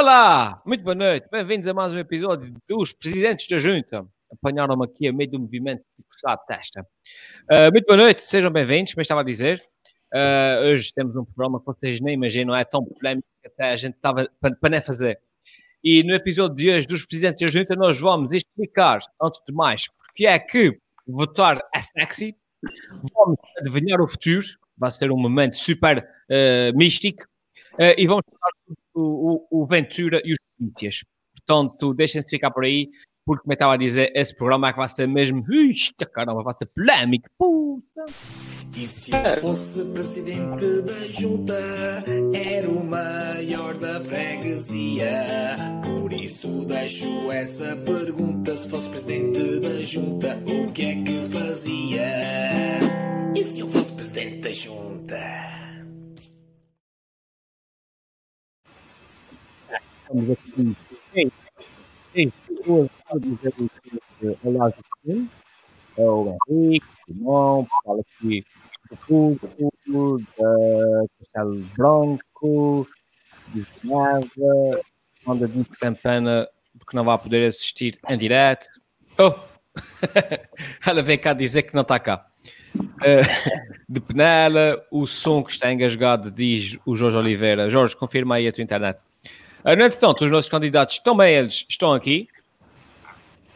Olá, muito boa noite, bem-vindos a mais um episódio dos Presidentes da Junta. Apanharam-me aqui a meio do movimento de coçar a testa. Uh, muito boa noite, sejam bem-vindos, como estava a dizer. Uh, hoje temos um programa que vocês nem imaginam, é tão polémico que até a gente estava para, para nem fazer. E no episódio de hoje dos Presidentes da Junta, nós vamos explicar, antes de mais, porque é que votar é sexy, vamos adivinhar o futuro, vai ser um momento super uh, místico, uh, e vamos falar o, o, Ventura e os polícias. Portanto, deixem-se ficar por aí, porque, como eu estava a dizer, esse programa é que vai ser mesmo. Ixi, caramba, vai ser polémico. Puta. E se eu fosse presidente da junta, era o maior da freguesia. Por isso deixo essa pergunta: se fosse presidente da junta, o que é que fazia? E se eu fosse presidente da junta? Estamos aqui em, em pessoas a dizer olá Justin, é o Henrique, o Simão, fala aqui do Pulso, da Castelo Branco, de Geneva, onda de campana porque não vai poder assistir em direto. Oh! Ela vem cá dizer que não está cá. Uh, de Penela, o som que está engasgado, diz o Jorge Oliveira. Jorge, confirma aí a tua internet. Uh, no entretanto, os nossos candidatos também eles estão aqui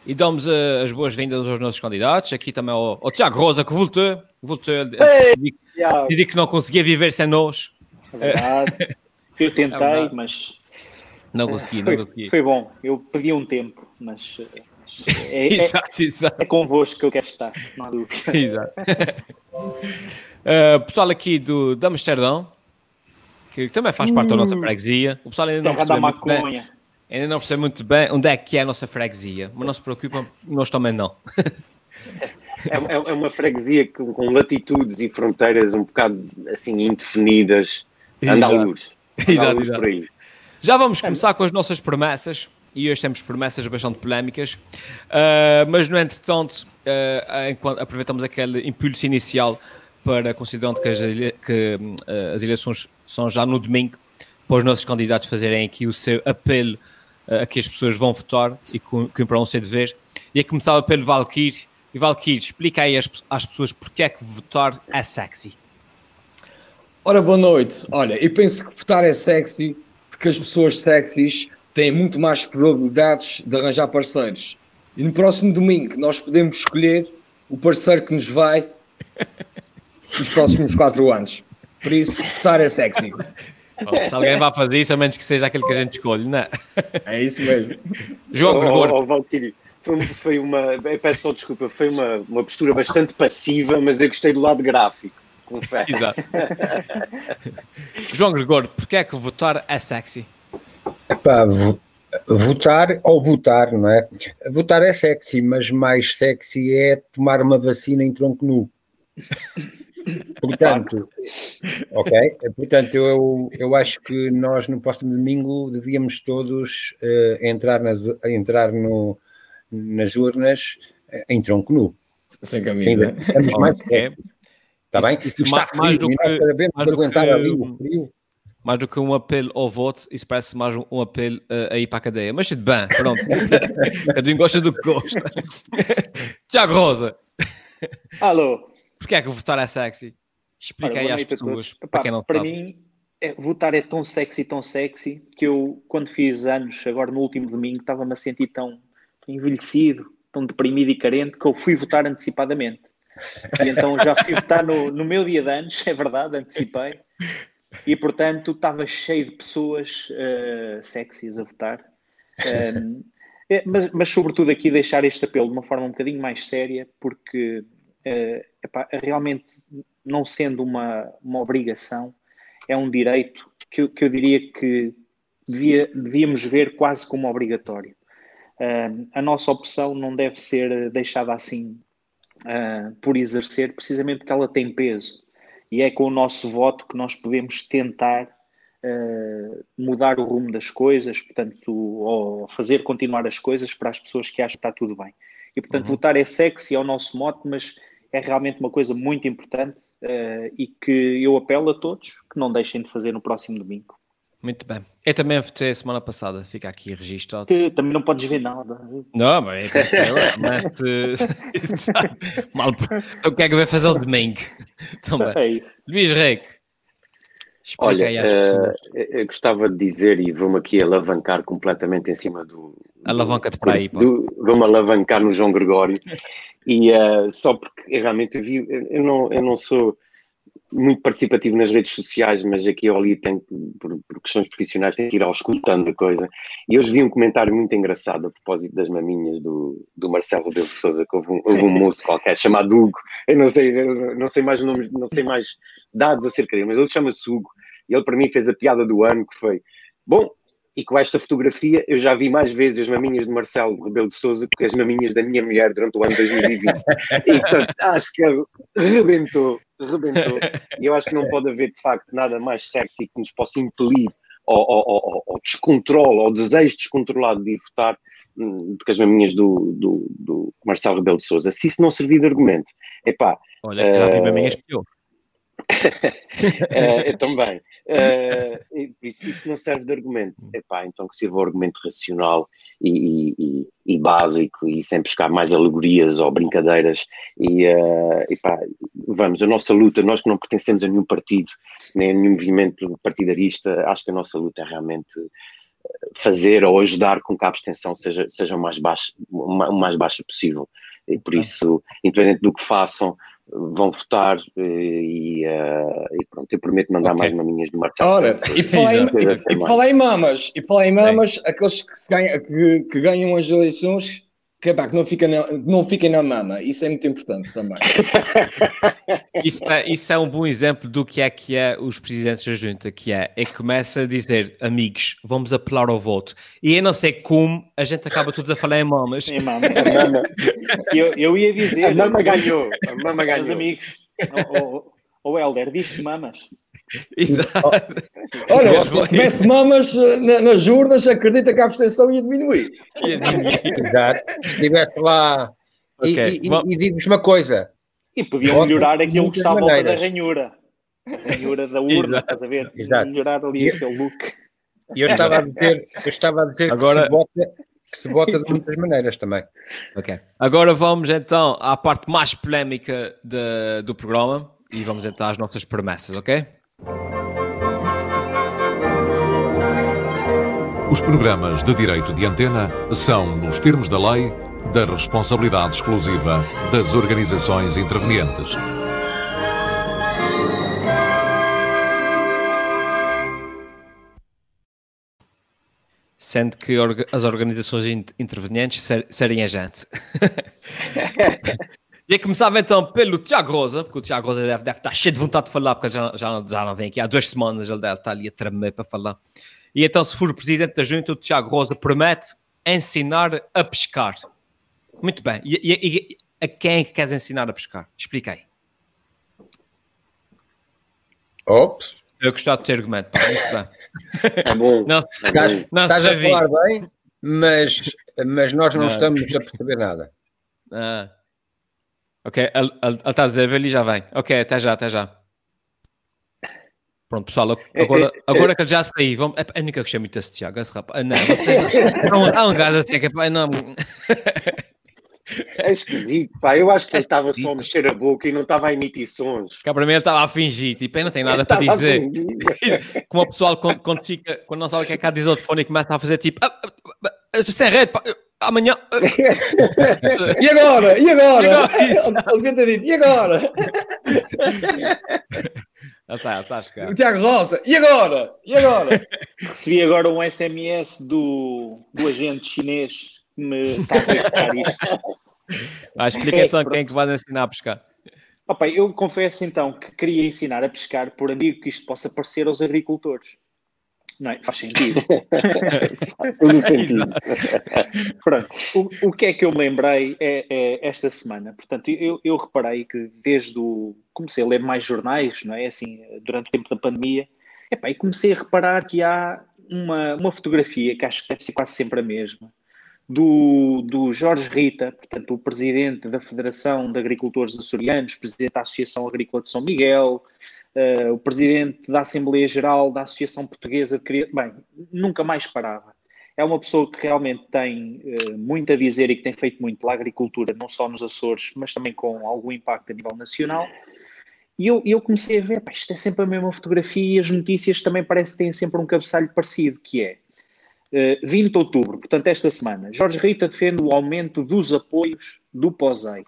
e damos uh, as boas-vindas aos nossos candidatos. Aqui também o, o Tiago Rosa, que voltou, voltou hey, que não conseguia viver sem nós. É verdade. Eu tentei, é mas. Não consegui, foi, não consegui. Foi bom, eu pedi um tempo, mas. É, é, exato, exato. é convosco que eu quero estar, não há dúvida. Exato. uh, pessoal aqui do, de Amsterdão, que também faz parte hum. da nossa hum. freguesia. O pessoal ainda não percebe muito bem, ainda não percebe muito bem onde é que é a nossa freguesia, mas não se preocupem, nós também não. É, é, é uma freguesia com, com, latitudes e fronteiras um bocado assim indefinidas. Anda luz. Exato, exato. Por aí. Já vamos começar com as nossas promessas. E hoje temos promessas bastante polémicas, uh, mas no entretanto, uh, enquanto aproveitamos aquele impulso inicial para, considerando que as, que, uh, as eleições são já no domingo, para os nossos candidatos fazerem aqui o seu apelo uh, a que as pessoas vão votar e cumpram o seu dever. E é começava pelo Valkyrie. E Valkyrie, explica aí às, às pessoas porque é que votar é sexy. Ora, boa noite. Olha, eu penso que votar é sexy porque as pessoas sexys têm muito mais probabilidades de arranjar parceiros. E no próximo domingo nós podemos escolher o parceiro que nos vai nos próximos quatro anos. Por isso, votar é sexy. Bom, se alguém vai fazer isso, a menos que seja aquele que a gente escolhe, não é? É isso mesmo. João Gregor. Oh, oh, foi, foi uma. Peço só desculpa, foi uma, uma postura bastante passiva, mas eu gostei do lado gráfico. Confesso. Exato. João Gregor, porquê é que votar é sexy? Epá, votar ou votar, não é? Votar é sexy, mas mais sexy é tomar uma vacina em tronco nu. Portanto, ok? Portanto, eu, eu acho que nós no próximo domingo devíamos todos uh, entrar, nas, entrar no, nas urnas uh, em tronco nu. Sem camisa. Estamos mais okay. Está bem? Isso, mais, frio, mais do que, mais do aguentar que, ali o frio. Mais do que um apelo ao voto, isso parece mais um, um apelo uh, a ir para a cadeia. Mas tudo bem, pronto. Cada um gosta do que gosta. Tiago Rosa. Alô. Porquê é que votar é sexy? Explica aí às pessoas, Epá, para quem não Para sabe. mim, é, votar é tão sexy, tão sexy, que eu, quando fiz anos, agora no último domingo, estava-me a sentir tão, tão envelhecido, tão deprimido e carente, que eu fui votar antecipadamente. E então já fui votar no, no meu dia de anos, é verdade, antecipei. E portanto estava cheio de pessoas uh, sexys a votar. Um, é, mas, mas, sobretudo aqui deixar este apelo de uma forma um bocadinho mais séria, porque epá, realmente não sendo uma, uma obrigação, é um direito que, que eu diria que devia, devíamos ver quase como obrigatório. Uh, a nossa opção não deve ser deixada assim uh, por exercer, precisamente porque ela tem peso. E é com o nosso voto que nós podemos tentar uh, mudar o rumo das coisas, portanto, ou fazer continuar as coisas para as pessoas que acham que está tudo bem. E, portanto, uhum. votar é sexy, é o nosso mote, mas é realmente uma coisa muito importante uh, e que eu apelo a todos que não deixem de fazer no próximo domingo. Muito bem. Eu também votei a semana passada, fica aqui registrado. Que também não podes ver nada. Não, mas é sei lá, mas mal, o que é que vai fazer o domingo? Também. É isso. Luís Reque, Olha, pessoas. eu gostava de dizer, e vou-me aqui alavancar completamente em cima do. Alavanca-te para aí, pá. do- Vou-me alavancar no João Gregório. E eh, só porque realmente eu vi, eu não, eu não sou muito participativo nas redes sociais, mas aqui ou ali tenho, por, por questões profissionais, tenho que ir ao escutando a coisa. E hoje vi um comentário muito engraçado a propósito das maminhas do, do Marcelo Rebelo de Souza, que houve um, houve um moço qualquer chamado Hugo, eu não sei, não sei mais nomes, não sei mais dados acerca dele, mas ele chama-se Hugo, e ele para mim fez a piada do ano, que foi, bom, e com esta fotografia eu já vi mais vezes as maminhas de Marcelo Rebelo de Souza do que as maminhas da minha mulher durante o ano 2020. e portanto, acho que rebentou, rebentou. E eu acho que não pode haver de facto nada mais sexy que nos possa impelir ao, ao, ao, ao descontrole, ao desejo descontrolado de ir votar hum, do que as maminhas do, do, do Marcelo Rebelo de Souza. Se isso não servir de argumento, epá, Olha, já vi eh, maminhas pior. eh, eu também. Eh, e, e se isso não serve de argumento, epá, então que sirva o argumento racional e, e- e- básico e sem buscar mais alegorias ou brincadeiras. E eh, epá, vamos, a nossa luta, nós que não pertencemos a nenhum partido, nem a nenhum movimento partidarista, acho que a nossa luta é realmente eh, fazer ou ajudar com que a abstenção seja, seja o mais baixa, o ma- o mais baixa possível. E por isso, independente do que façam, vão votar eh, e, eh, e pronto, eu prometo mandar Ok. mais maminhas de Marcelo. Ora, e Exato. e, e mamas, e falar em mamas, aqueles que, ganham, que, que ganham as eleições, que, pá, que não, fiquem na, não fiquem na mama, isso é muito importante também. Isso é, isso é um bom exemplo do que é que é os presidentes da junta, que é, é que começa a dizer, amigos, vamos apelar ao voto. E eu não sei como a gente acaba todos a falar em mamas. Mama, Eu, eu ia dizer, a mama ganhou, a mama meus ganhou. amigos, o Helder, diz-te mamas. Exato. Olha, se tivesse mamas eh, na- nas urnas, acredita que a abstenção ia diminuir. Exato. Se estivesse lá. E, Ok, e- vamos- e digo-vos uma coisa: E podiam Voto melhorar aquilo que está à volta da ranhura. A ranhura da urna, Exato. estás a ver? Exato. Melhorar ali aquele look. eu estava a dizer, eu estava a dizer Agora- que, se vota, que se vota de muitas maneiras também. Ok. Agora vamos então à parte mais polémica de- do programa e vamos então às nossas promessas, ok? Os programas de direito de antena são, nos termos da lei, da responsabilidade exclusiva das organizações intervenientes. Sendo que as organizações in- intervenientes ser- serem a gente. E começava então pelo Tiago Rosa, porque o Tiago Rosa deve, deve estar cheio de vontade de falar, porque ele já, já, não- já não vem aqui há duas semanas, ele deve estar ali a tremer para falar. E então, se for o presidente da junta, o Tiago Rosa promete ensinar a pescar. Muito bem. E, e- e a quem é que queres ensinar a pescar? Explica aí. Ops, Eu gostava de ter argumento. Pá. Muito bem. É bom. Não, estás, não estás se a falar bem, mas, mas nós não, Não. estamos a perceber nada. Ah. Ok, ele está a dizer, ele já vem. Ok, até já, até já. Pronto, pessoal, agora, agora que ele já saiu, vamos... é, eu nunca gostei muito desse Tiago, esse rapaz. Ah, Não, vocês não... há, um, há um gajo assim que é não... É esquisito, pá. Eu acho que ele estava só a mexer a boca e não estava a emitir sons. Cá para mim ele estava a fingir, tipo, eu não tenho nada para dizer. Como o pessoal, quando, quando, fica, quando não sabe o que é que há telefone e começa a fazer tipo, ah, ah, ah, sem rede, pá, amanhã. ah, E agora? E agora? E agora? Isso. Ele devia ter dito, e agora? Está, ele está a chegar. O Tiago Rosa, e agora? E agora? Recebi agora um SMS do, do agente chinês que me está a verificar isto. Ah, explica então quem é que vais ensinar a pescar. Opa, eu confesso então que queria ensinar a pescar por amigo que isto possa parecer aos agricultores. Não é? Faz sentido. Tudo sentido. Pronto, o, o que é que eu me lembrei é, é esta semana. Portanto, eu, eu reparei que desde o. Comecei a ler mais jornais, não é? Assim, durante o tempo da pandemia, epá, e comecei a reparar que há uma, uma fotografia que acho que deve ser quase sempre a mesma, do, do Jorge Rita, portanto, o presidente da Federação de Agricultores Açorianos, presidente da Associação Agrícola de São Miguel, uh, o presidente da Assembleia Geral da Associação Portuguesa de Crianças. Bem, nunca mais parava. É uma pessoa que realmente tem uh, muito a dizer e que tem feito muito pela agricultura, não só nos Açores, mas também com algum impacto a nível nacional. E eu, eu comecei a ver, pá, isto é sempre a mesma fotografia e as notícias também parece que têm sempre um cabeçalho parecido, que é uh, 20 de outubro, portanto esta semana, Jorge Rita defende o aumento dos apoios do POSEI.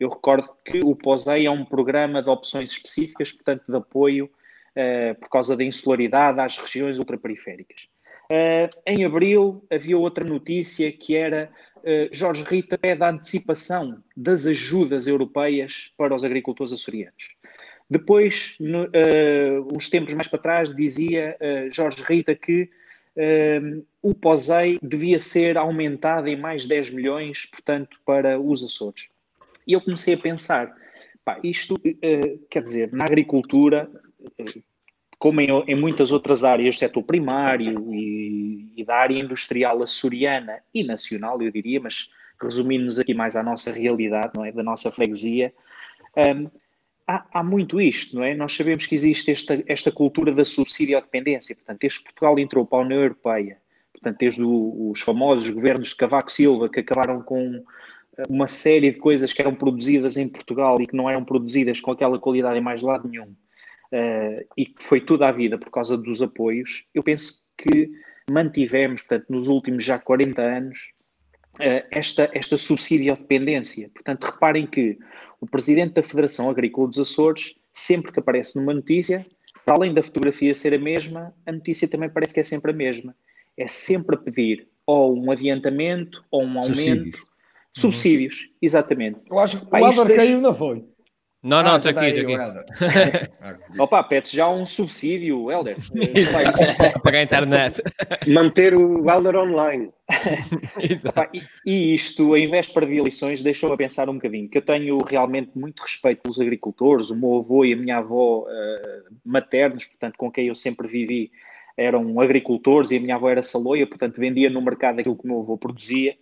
Eu recordo que o POSEI é um programa de opções específicas, portanto de apoio uh, por causa da insularidade às regiões ultraperiféricas. Uh, em abril havia outra notícia que era uh, Jorge Rita pede a antecipação das ajudas europeias para os agricultores açorianos. Depois, no, uh, uns tempos mais para trás, dizia Jorge Rita que o POSEI devia ser aumentado em mais 10 milhões, portanto, para os Açores. E eu comecei a pensar, pá, isto quer dizer, na agricultura, como em, em, muitas outras áreas setor primário e, e, da área industrial açoriana e nacional, eu diria, mas resumindo-nos aqui mais à nossa realidade, não é, da nossa freguesia, um, há, há, muito isto, não é? Nós sabemos que existe esta, esta cultura da subsidiodependência. Portanto, desde que Portugal entrou para a União Europeia, portanto, desde o, os famosos governos de Cavaco Silva, que acabaram com uma série de coisas que eram produzidas em Portugal e que não eram produzidas com aquela qualidade em mais lado nenhum, uh, e que foi tudo à vida por causa dos apoios, eu penso que mantivemos, portanto, nos últimos já 40 anos, uh, esta, esta subsidiodependência. Portanto, reparem que o presidente da Federação Agrícola dos Açores, sempre que aparece numa notícia, para além da fotografia ser a mesma, a notícia também parece que é sempre a mesma. É sempre a pedir ou um adiantamento ou um aumento. Subsídios. Subsídios, uhum. exatamente. Eu acho que o Adar caiu, não foi? Não, ah, não, estou aqui, estou aqui. Opa, pede já um subsídio, Helder. Pagar a internet. Manter o Helder online. Opa, e, e, isto, em véspera de eleições, deixou-me a pensar um bocadinho, que eu tenho realmente muito respeito pelos agricultores, o meu avô e a minha avó uh, maternos, portanto, com quem eu sempre vivi, eram agricultores e a minha avó era saloia, portanto, vendia no mercado aquilo que o meu avô produzia.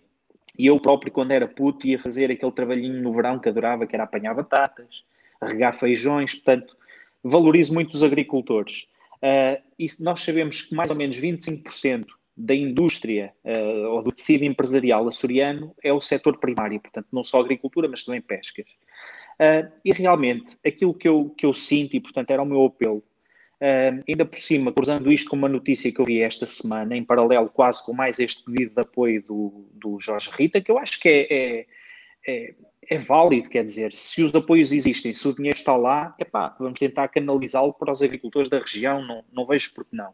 E eu próprio, quando era puto, ia fazer aquele trabalhinho no verão que adorava, que era apanhar batatas, regar feijões, portanto, valorizo muito os agricultores. Uh, e nós sabemos que mais ou menos 25% da indústria uh, ou do tecido empresarial açoriano é o setor primário, portanto, não só agricultura, mas também pescas. Uh, e realmente, aquilo que eu, que eu sinto, e portanto era o meu apelo, Uh, ainda por cima, cruzando isto com uma notícia que eu vi esta semana, em paralelo quase com mais este pedido de apoio do, do Jorge Rita, que eu acho que é, é, é, é válido, quer dizer, se os apoios existem, se o dinheiro está lá, epá, vamos tentar canalizá-lo para os agricultores da região, não, não vejo por que não.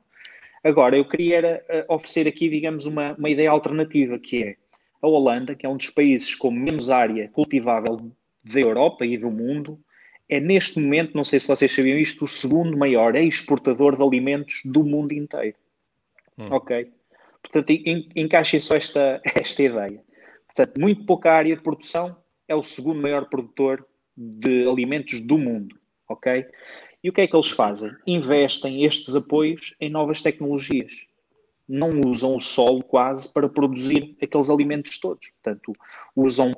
Agora, eu queria uh, oferecer aqui, digamos, uma, uma ideia alternativa, que é a Holanda, que é um dos países com menos área cultivável da Europa e do mundo, é neste momento, não sei se vocês sabiam isto, o segundo maior exportador de alimentos do mundo inteiro. Hum. Ok? Portanto, en, encaixem só esta, esta ideia. Portanto, muito pouca área de produção, é o segundo maior produtor de alimentos do mundo. Ok? E o que é que eles fazem? Investem estes apoios em novas tecnologias. Não usam o solo quase para produzir aqueles alimentos todos. Portanto, usam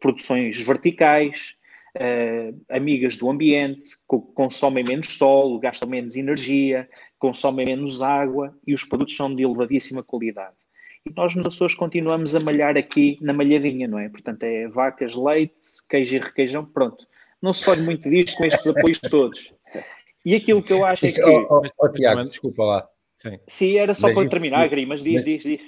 produções verticais, uh, amigas do ambiente, consomem menos solo, gastam menos energia, consomem menos água e os produtos são de elevadíssima qualidade. E nós nos Açores continuamos a malhar aqui na malhadinha, não é? Portanto, é vacas, leite, queijo e requeijão, pronto. Não se fode muito disto com estes apoios todos. E aquilo que eu acho é Isso, é que... Oh, oh, oh, Tiago, desculpa lá. Sim, Sim era só mas para terminar, Gri, mas diz, mas... diz, diz.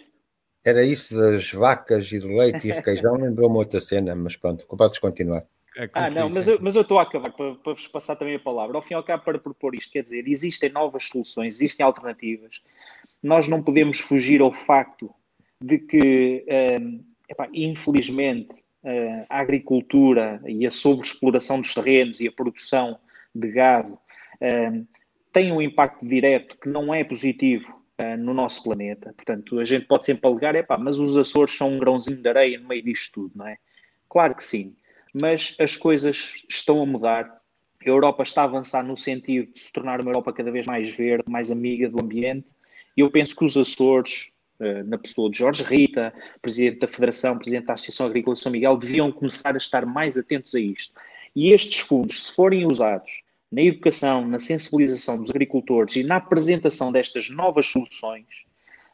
Era isso das vacas e do leite e requeijão, lembrou-me outra cena, mas pronto, podes continuar. É ah, não, mas eu, mas eu estou a acabar para, para vos passar também a palavra. Ao fim e ao cabo, para propor isto, quer dizer, existem novas soluções, existem alternativas. Nós não podemos fugir ao facto de que, um, epá, infelizmente, uh, a agricultura e a sobreexploração dos terrenos e a produção de gado um, têm um impacto direto que não é positivo uh, no nosso planeta. Portanto, a gente pode sempre alegar, epá, mas os Açores são um grãozinho de areia no meio disto tudo, não é? Claro que sim mas as coisas estão a mudar. A Europa está a avançar no sentido de se tornar uma Europa cada vez mais verde, mais amiga do ambiente. E eu penso que os Açores eh, na pessoa de Jorge Rita, presidente da Federação, presidente da Associação Agrícola de São Miguel, deviam começar a estar mais atentos a isto. E estes fundos, se forem usados na educação, na sensibilização dos agricultores e na apresentação destas novas soluções,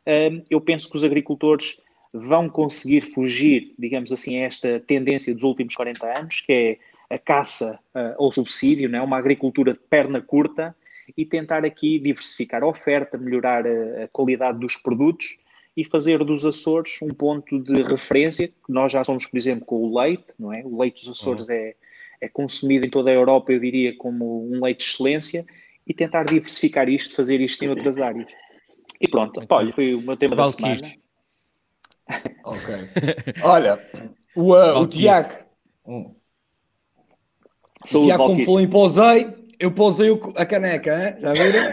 eh, eu penso que os agricultores vão conseguir fugir, digamos assim, a esta tendência dos últimos 40 anos, que é a caça uh, ao subsídio, né? uma agricultura de perna curta, e tentar aqui diversificar a oferta, melhorar a, a qualidade dos produtos e fazer dos Açores um ponto de referência, que nós já somos, por exemplo, com o leite, não é? O leite dos Açores uhum. é, é consumido em toda a Europa, eu diria, como um leite de excelência, e tentar diversificar isto, fazer isto em outras áreas. E pronto, olha, foi o meu tema da semana. Ok. Olha, o, uh, o Tiago. Hum. O Tiago, como falou em pousei, eu pousei a caneca, hein? já viram?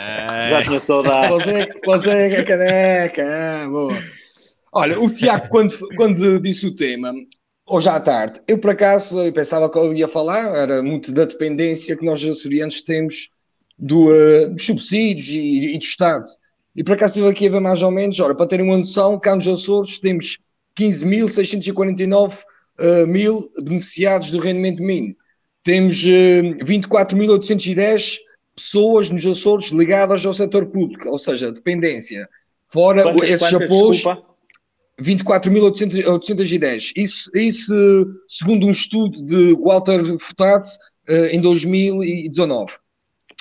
É. Já tinha saudade. Pousei, pousei a caneca, hein? boa. Olha, o Tiago, quando, quando disse o tema, hoje à tarde, eu por acaso eu pensava que eu ia falar, era muito da dependência que nós açorianos temos do, uh, dos subsídios e, e do Estado. E por acaso estive aqui a ver mais ou menos, ora, para terem uma noção, cá nos Açores temos 15.649 uh, mil beneficiados do rendimento mínimo. Temos uh, 24.810 pessoas nos Açores ligadas ao setor público, ou seja, dependência. Fora quantas, esses apoios, 24.810. Isso, isso segundo um estudo de Walter Furtado uh, em 2019.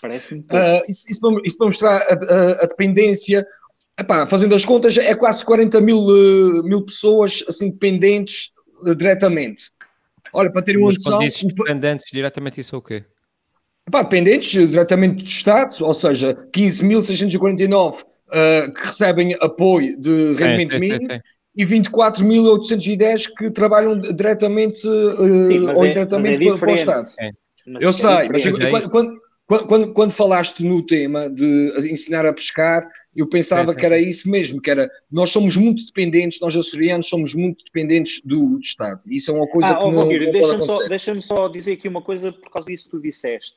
Parece-me. Uh, isso, isso, para, isso, para, mostrar a, a, a dependência. Epá, fazendo as contas, é quase 40 mil, uh, mil pessoas assim, dependentes uh, diretamente. Olha, para terem uma noção. Dependentes diretamente, isso é o quê? Epá, dependentes diretamente do Estado, ou seja, 15.649 uh, que recebem apoio de sim, rendimento sim, mínimo. Sim, e 24.810 que trabalham diretamente uh, sim, ou é, indiretamente é para, o Estado. Eu é sei, mas quando, quando, quando, quando, falaste no tema de ensinar a pescar, eu pensava sim, sim. que era isso mesmo, que era nós somos muito dependentes, nós açorianos somos muito dependentes do, do Estado. Isso é uma coisa ah, que oh, não, não deixa-me só, deixa só dizer aqui uma coisa por causa disso que tu disseste.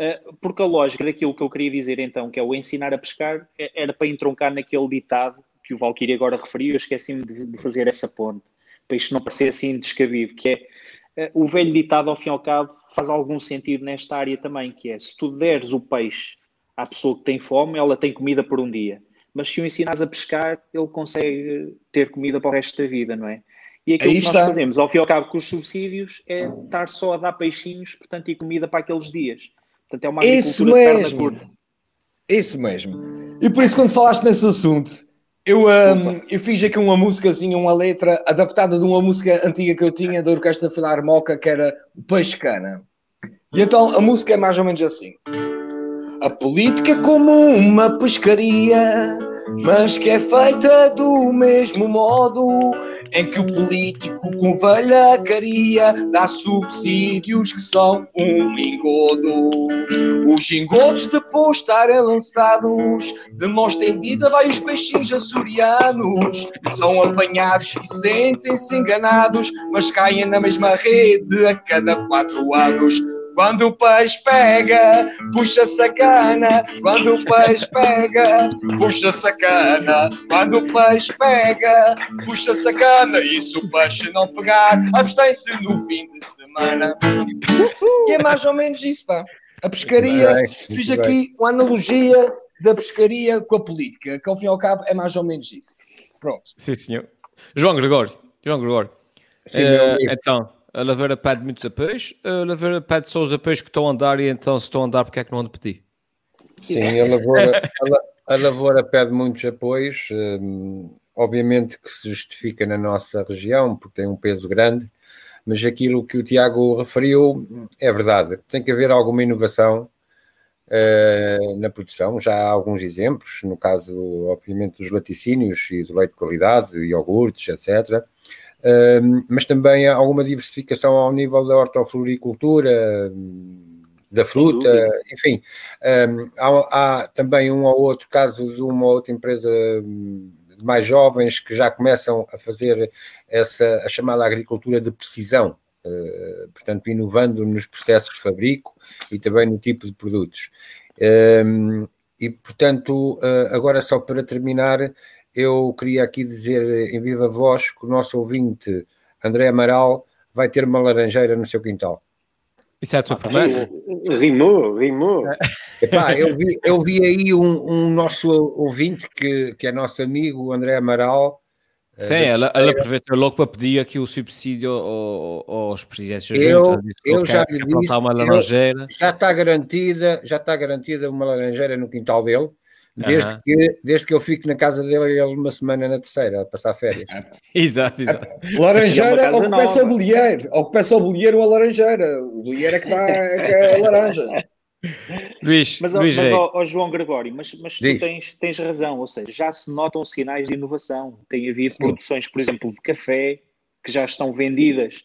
Uh, porque a lógica daquilo que eu queria dizer então, que é o ensinar a pescar, é, era para entroncar naquele ditado que o Valkyrie agora referiu, eu esqueci-me de, de, fazer essa ponte, para isto não parecer assim descabido, que é o velho ditado, ao fim e ao cabo, faz algum sentido nesta área também, que é se tu deres o peixe à pessoa que tem fome, ela tem comida por um dia. Mas se o ensinas a pescar, ele consegue ter comida para o resto da vida, não é? E aquilo Aí que nós está. fazemos, ao fim e ao cabo, com os subsídios, é estar só a dar peixinhos, portanto, e comida para aqueles dias. Portanto, é uma agricultura isso de perna curta. Isso mesmo. E por isso, quando falaste nesse assunto, eu, um, eu fiz aqui uma músicazinha, uma letra adaptada de uma música antiga que eu tinha da Orquestra Filarmoca, que era o Peixe Cana. E então a música é mais ou menos assim. A política como uma pescaria, mas que é feita do mesmo modo em que o político com velhacaria dá subsídios que são um engodo. Os engodos depois de estarem lançados, de mão estendida vai os peixinhos açorianos. São apanhados e sentem-se enganados, mas caem na mesma rede a cada quatro anos. Quando o peixe pega, puxa sacana. Quando o peixe pega, puxa sacana. Quando o peixe pega, puxa sacana. E se o peixe não pegar, abstém-se no fim de semana. E é mais ou menos isso, pá. A pescaria, bem, fiz aqui bem. uma analogia da pescaria com a política, que ao fim e ao cabo é mais ou menos isso. Pronto. Sim, senhor. João Gregório. João Gregório. Sim, uh, então, a Laveira pede muitos apoios, a Laveira pede só os apoios que estão a andar e então se estão a andar, porque é que não ando pedir? Sim, a Lavoura, a, a Lavoura pede muitos apoios, um, obviamente que se justifica na nossa região, porque tem um peso grande, mas aquilo que o Tiago referiu é verdade. Tem que haver alguma inovação uh, na produção. Já há alguns exemplos, no caso, obviamente, dos laticínios e do leite de qualidade, iogurtes, etc mas também há alguma diversificação ao nível da hortofloricultura, da fruta, enfim. Há, há, também um ou outro caso de uma outra empresa de mais jovens que já começam a fazer essa a chamada agricultura de precisão, uh, portanto, inovando nos processos de fabrico e também no tipo de produtos. E, portanto, uh, agora só para terminar, eu queria aqui dizer em viva voz que o nosso ouvinte André Amaral vai ter uma laranjeira no seu quintal. Isso é a tua promessa? Rimou, rimou. Epá, eu, vi, eu vi aí um, um nosso ouvinte que, que é nosso amigo, o André Amaral. eh, Sim, ela, ela aproveitou logo para pedir aqui o subsídio ao- aos presidentes Eu- eu já lhe disse, uma laranjeira. já está garantida, já está garantida uma laranjeira no quintal dele, desde, Aham. que, desde que eu fico na casa dele ele uma semana na terceira, a passar férias. Exato, exato. É Laranjeira casa ou que peça ao nova. bolheiro. Ou que peça ao bolheiro ou a laranjeira. O bolheiro é que dá que é a laranja. Luís, Mas, Luís mas Rei. ó, ó, João Gregório, mas, mas tu tens, tens razão, ou seja, já se notam sinais de inovação. Tem havido produções, por exemplo, de café que já estão vendidas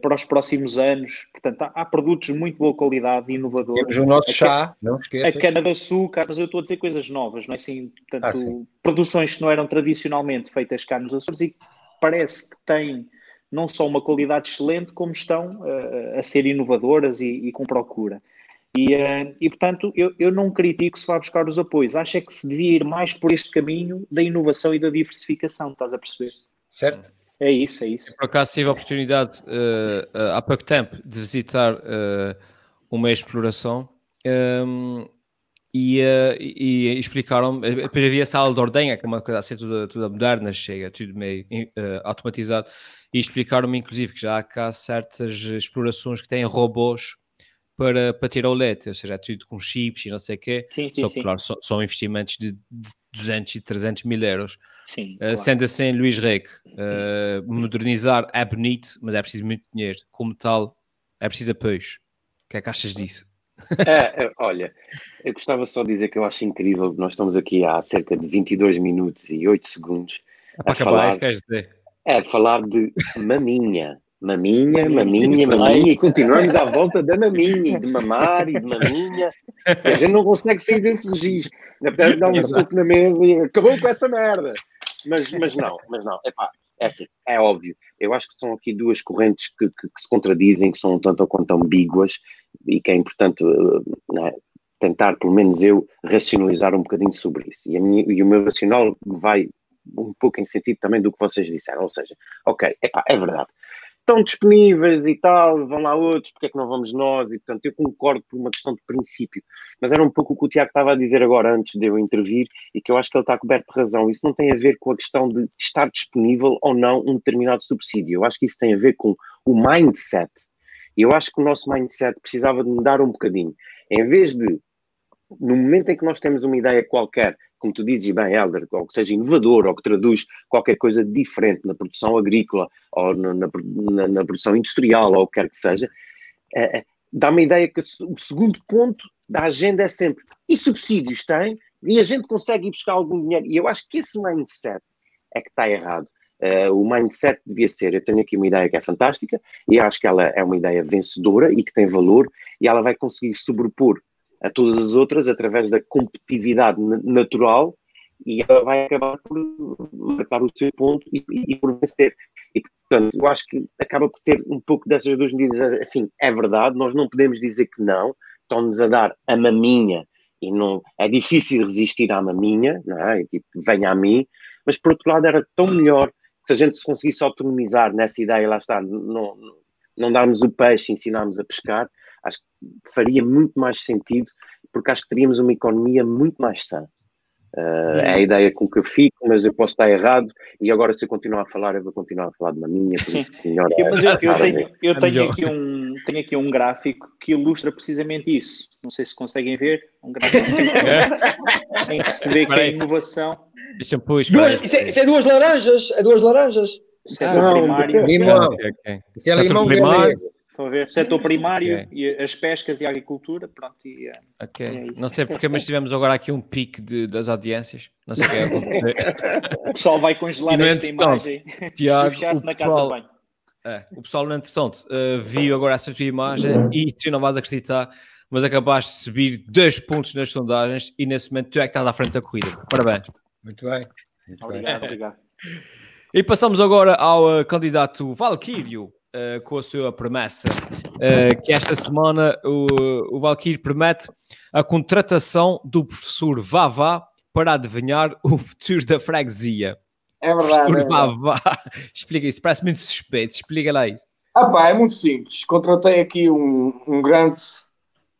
para os próximos anos. Portanto, há, há produtos de muito boa qualidade e inovadores. Temos o nosso A chá, não A esqueças. cana de açúcar, mas eu estou a dizer coisas novas, não é assim? Portanto, Ah, sim. produções que não eram tradicionalmente feitas cá nos Açores e que parece que têm não só uma qualidade excelente, como estão eh, a ser inovadoras e, e com procura. E, eh, e, portanto, eu, eu não critico se vá buscar os apoios. Acho é que se devia ir mais por este caminho da inovação e da diversificação, estás a perceber? Certo? É isso, é isso. Por acaso tive a oportunidade eh, eh, há pouco tempo de visitar eh, uma exploração ehm, e, e- e explicaram eh, depois havia a sala de ordenha, que é uma coisa assim toda, toda moderna, chega, tudo meio automatizado, e explicaram-me inclusive que já há cá certas explorações que têm robôs para, para tirar o leite, ou seja, é tudo com chips e não sei o quê, Sim, sim, só que sim. claro, são, são investimentos de, de 200 e 300 mil euros. sim Uh, claro. Sendo assim, Luís Reque, uh, modernizar é bonito, mas é preciso muito dinheiro. Como tal, é preciso apoios. O que é que achas disso? É, é, olha, eu gostava só de dizer que eu acho incrível que nós estamos aqui há cerca de 22 minutos e 8 segundos É para A acabar, falar- é isso que queres dizer? é de falar de maminha. Maminha, Maminha, maminha, e continuamos à volta da maminha, e de mamar e de maminha. E a gente não consegue sair desse registro. Apesar de dar um soco na mesa e acabou com essa merda. Mas, mas não, mas não. Epá, é assim, é óbvio. Eu acho que são aqui duas correntes que, que- que se contradizem, que são um tanto ou quanto ambíguas e que é importante eh, é, tentar, pelo menos eu, racionalizar um bocadinho sobre isso. E, minha- e o meu racional vai um pouco em sentido também do que vocês disseram. Ou seja, ok, epá, é verdade. Estão disponíveis e tal, vão lá outros, porque é que não vamos nós? E portanto, eu concordo por uma questão de princípio. Mas era um pouco o que o Tiago estava a dizer agora, antes de eu intervir, e que eu acho que ele está coberto de razão. Isso não tem a ver com a questão de estar disponível ou não um determinado subsídio. Eu acho que isso tem a ver com o mindset. E eu acho que o nosso mindset precisava de mudar um bocadinho. Em vez de, no momento em que nós temos uma ideia qualquer, como tu dizes bem, Helder, ou que seja inovador, ou que traduz qualquer coisa diferente na produção agrícola, ou na, na, na- produção industrial, ou o que quer que seja, eh, eh, dá uma ideia que o segundo ponto da agenda é sempre e subsídios tem, e a gente consegue ir buscar algum dinheiro. E eu acho que esse mindset é que está errado. Eh, o mindset devia ser: eu tenho aqui uma ideia que é fantástica, e acho que ela é uma ideia vencedora e que tem valor, e ela vai conseguir sobrepor a todas as outras através da competitividade na- natural, e ela vai acabar por marcar o seu ponto e, e- por vencer. E, portanto, eu acho que acaba por ter um pouco dessas duas medidas. Assim, é verdade, nós não podemos dizer que não, estão-nos a dar a maminha e não é difícil resistir à maminha, não é? E, tipo, venha a mim, mas por outro lado era tão melhor que se a gente se conseguisse autonomizar nessa ideia, lá está, não, não darmos o peixe, ensinarmos a pescar, acho que faria muito mais sentido, porque acho que teríamos uma economia muito mais sã. Uh, É a ideia com que eu fico, mas eu posso estar errado, e agora se eu continuar a falar, eu vou continuar a falar de isso que melhor Eu, é mas eu, eu tenho, eu É tenho, aqui um, tenho aqui um gráfico que ilustra precisamente isso. Não sei se conseguem ver. Um gráfico em que se vê que a inovação. Deixa-me pôr isso, é, isso é duas laranjas. É duas laranjas. O setor Não, primário. Limão. Ok, ok. Isso é limão. Estão a ver? O setor primário Ok. e as pescas e a agricultura. Pronto, e, eh, Ok. É não sei porque, mas tivemos agora aqui um pico de- das audiências. Não sei o que é acontecer. o pessoal vai congelar E esta imagem Tiago, o na casa de pessoal, é, o pessoal, no entretanto, eh, viu agora essa tua imagem e tu não vais acreditar, mas acabaste de subir dois pontos nas sondagens e nesse momento tu é que estás à frente da corrida. Parabéns. Muito bem. Muito bem. Obrigado, obrigado. E passamos agora ao eh, candidato Valquírio eh, com a sua promessa, eh, que esta semana o, o Valquírio promete a contratação do professor Vavá para adivinhar o futuro da freguesia. É verdade. É Vá, verdade. vá. Explica isso, parece muito suspeito. Explica lá isso. Ah pá, é muito simples. Contratei aqui um, um grande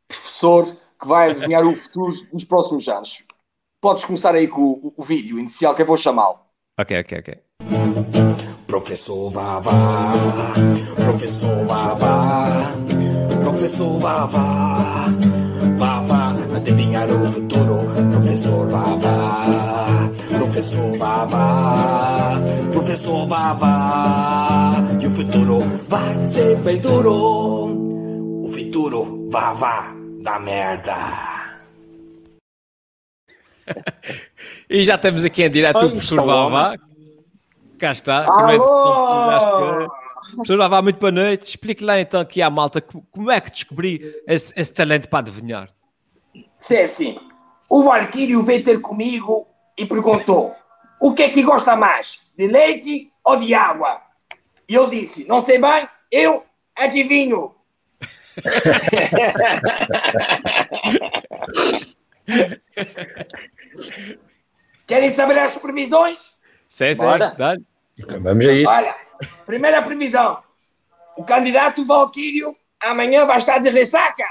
professor que vai adivinhar o futuro nos próximos anos. Podes começar aí com o, o vídeo inicial, que eu vou chamá-lo. Ok, ok, ok. Professor Vavá, professor Vavá, professor Vavá, Vavá, adivinhar o futuro. Professor Vavá, professor Vavá, professor Vavá, e o futuro vai ser bem duro. O futuro Vavá da merda. E já temos aqui em direto o professor. Vavá. Cá está. Alô! Professor Vavá, muito boa noite. Explique lá então aqui à malta co- como é que descobri esse, esse talento para adivinhar. Se é assim, o Valquírio veio ter comigo e perguntou: o que é que gosta mais, de leite ou de água? E eu disse: não sei bem, eu adivinho. Querem saber as previsões? Sim, sim, Bora. dá-lhe. Vamos a isso. Olha, primeira previsão: o candidato Valquírio amanhã vai estar de ressaca.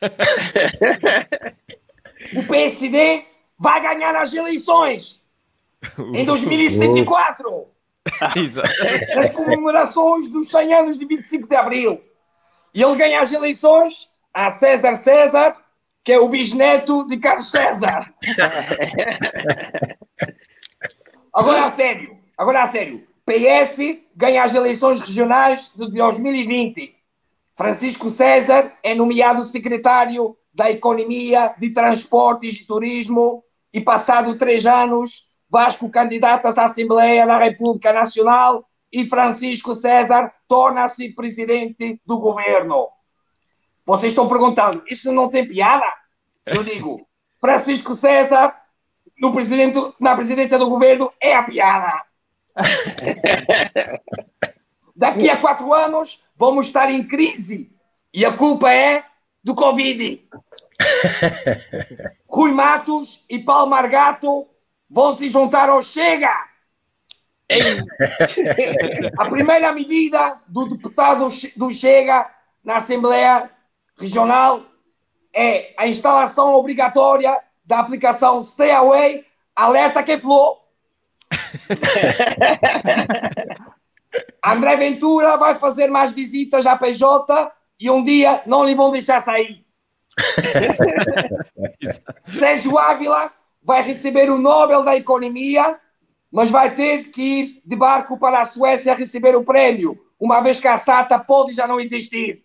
o PSD vai ganhar as eleições em 2074, Exato. nas comemorações dos 100 anos de 25 de Abril. E ele ganha as eleições a César César, que é o bisneto de Carlos César. Agora a sério, agora a sério. PS ganha as eleições regionais de 2020. Francisco César é nomeado secretário da Economia, de Transportes e Turismo e passado três anos, Vasco candidata-se à Assembleia da República Nacional e Francisco César torna-se presidente do governo. Vocês estão perguntando, isso não tem piada? Eu digo, Francisco César no presidente, na presidência do governo é a piada. Daqui a quatro anos vamos estar em crise e a culpa é do Covid. Rui Matos e Paulo Margato vão se juntar ao Chega. A primeira medida do deputado do Chega na Assembleia Regional é a instalação obrigatória da aplicação Stay Away Alerta que Flow. André Ventura vai fazer mais visitas à PJ e um dia não lhe vão deixar sair. Sérgio Ávila vai receber o Nobel da Economia, mas vai ter que ir de barco para a Suécia receber o prémio, uma vez que a SATA pode já não existir.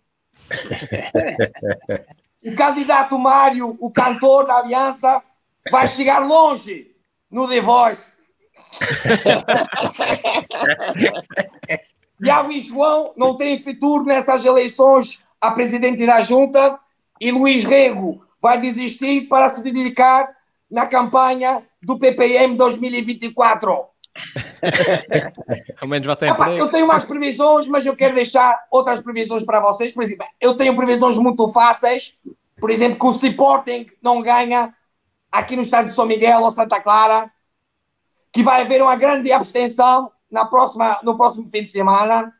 O candidato Mário, o cantor da Aliança, vai chegar longe no The Voice. Iago e João não têm futuro nessas eleições a presidente da Junta e Luís Rego vai desistir para se dedicar na campanha do PPM 2024. Ao menos já tem Epá, eu tenho mais previsões, mas eu quero deixar outras previsões para vocês. Por exemplo, eu tenho previsões muito fáceis. Por exemplo, que o Sporting não ganha aqui no estádio de São Miguel ou Santa Clara, que vai haver uma grande abstenção na próxima, no próximo fim de semana,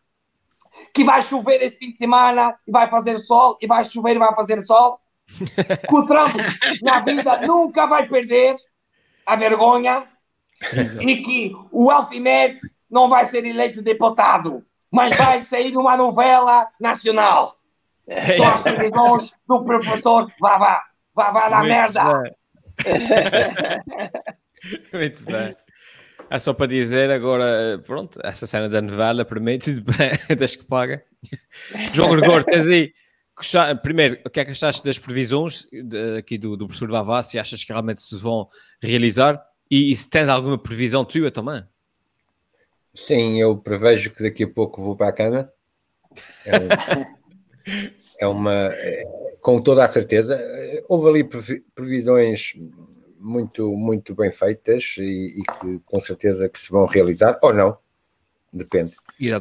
que vai chover esse fim de semana e vai fazer sol, e vai chover e vai fazer sol, que o Trump na vida nunca vai perder a vergonha e que o Alfimed não vai ser eleito deputado, mas vai sair numa novela nacional. São as previsões do professor Vavá. Vavá da merda. Muito bem. É só para dizer agora, pronto, essa cena da novela permite, das que paga. João Gregor, tens aí. Primeiro, o que é que achaste das previsões de- aqui do, do professor Vavá? Se achas que realmente se vão realizar? E, e se tens alguma previsão tua também? Sim, eu prevejo que daqui a pouco vou para a cama. É, um- é uma. é, com toda a certeza. Houve ali previ- previsões muito, muito bem feitas e, e que com certeza que se vão realizar, ou não, depende.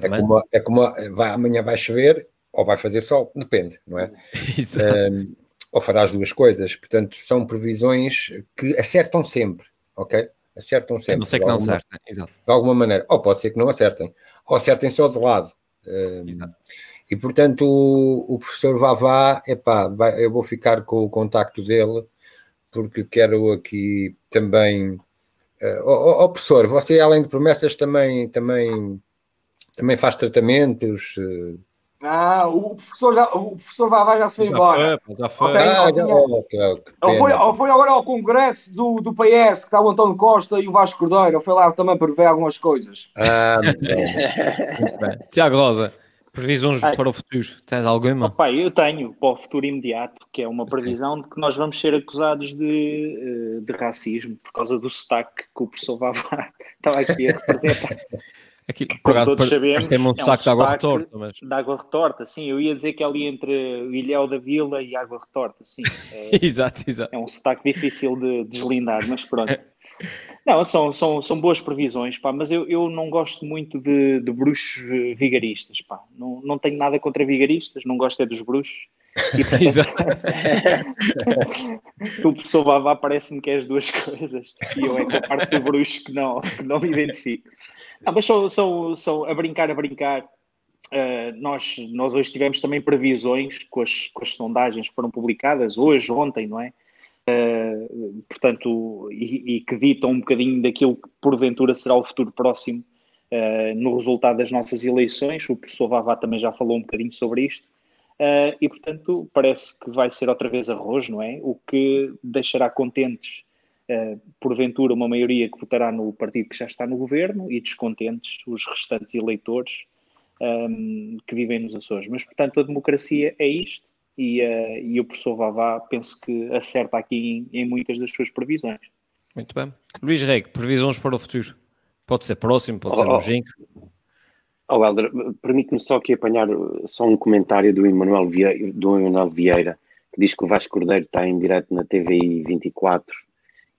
É como, é como vai, amanhã vai chover ou vai fazer sol, depende, não é? Um, ou fará as duas coisas. Portanto, são previsões que acertam sempre, ok? Acertam sempre. Não sei que não alguma- acerta. Exato. de alguma maneira. Ou pode ser que não acertem, ou acertem só de lado. Um, Exato. e portanto, o, o professor Vavá, epá, vai, eu vou ficar com o contacto dele, porque quero aqui também. Uh, ó ó, professor, você além de promessas também, também, também faz tratamentos. uh, Ah, o professor, já, o professor Vavá já se foi embora. Já foi, já foi. Oh, Ele foi, agora ao congresso do, do PS, que está o António Costa e o Vasco Cordeiro. Ele foi lá também para ver algumas coisas. Ah, muito bem. Muito bem. Tiago Rosa, previsões Ai. para o futuro. Tens alguma? Opa, eu tenho para o futuro imediato, que é uma previsão de que nós vamos ser acusados de, eh, de racismo por causa do sotaque que o professor Vavá estava aqui a representar. Aqui, por Como acaso, todos sabemos, tem um é um sotaque de água retorta, mas... De água retorta, sim. Eu ia dizer que é ali entre o Ilhéu da Vila e água retorta, sim. É, exato, exato. é um sotaque difícil de deslindar, mas pronto. Não, são, são, são boas previsões, pá, mas eu, eu não gosto muito de, de bruxos vigaristas, pá. Não, não tenho nada contra vigaristas, não gosto é dos bruxos. E, portanto, o professor Vavá parece-me que é as duas coisas e eu é que a parte do bruxo que não, que não me identifico. Ah, mas são, são, são a brincar, a brincar. Uh, nós, nós hoje tivemos também previsões com as, com as sondagens que foram publicadas hoje, ontem, não é? Uh, portanto, e, e que ditam um bocadinho daquilo que porventura será o futuro próximo uh, no resultado das nossas eleições. O professor Vavá também já falou um bocadinho sobre isto. Uh, e, portanto, parece que vai ser outra vez arroz, não é? O que deixará contentes, porventura, uma maioria que votará no partido que já está no governo e descontentes os restantes eleitores um, que vivem nos Açores. Mas, portanto, a democracia é isto e, uh, e o professor Vavá penso que acerta aqui em, em muitas das suas previsões. Muito bem. Luís Rego, previsões para o futuro. Pode ser próximo, pode ser Oh, oh. longínquo. Oh, Helder, permite-me só aqui apanhar só um comentário do Emanuel Vieira, do Emanuel Vieira que diz que o Vasco Cordeiro está em direto na TVI 24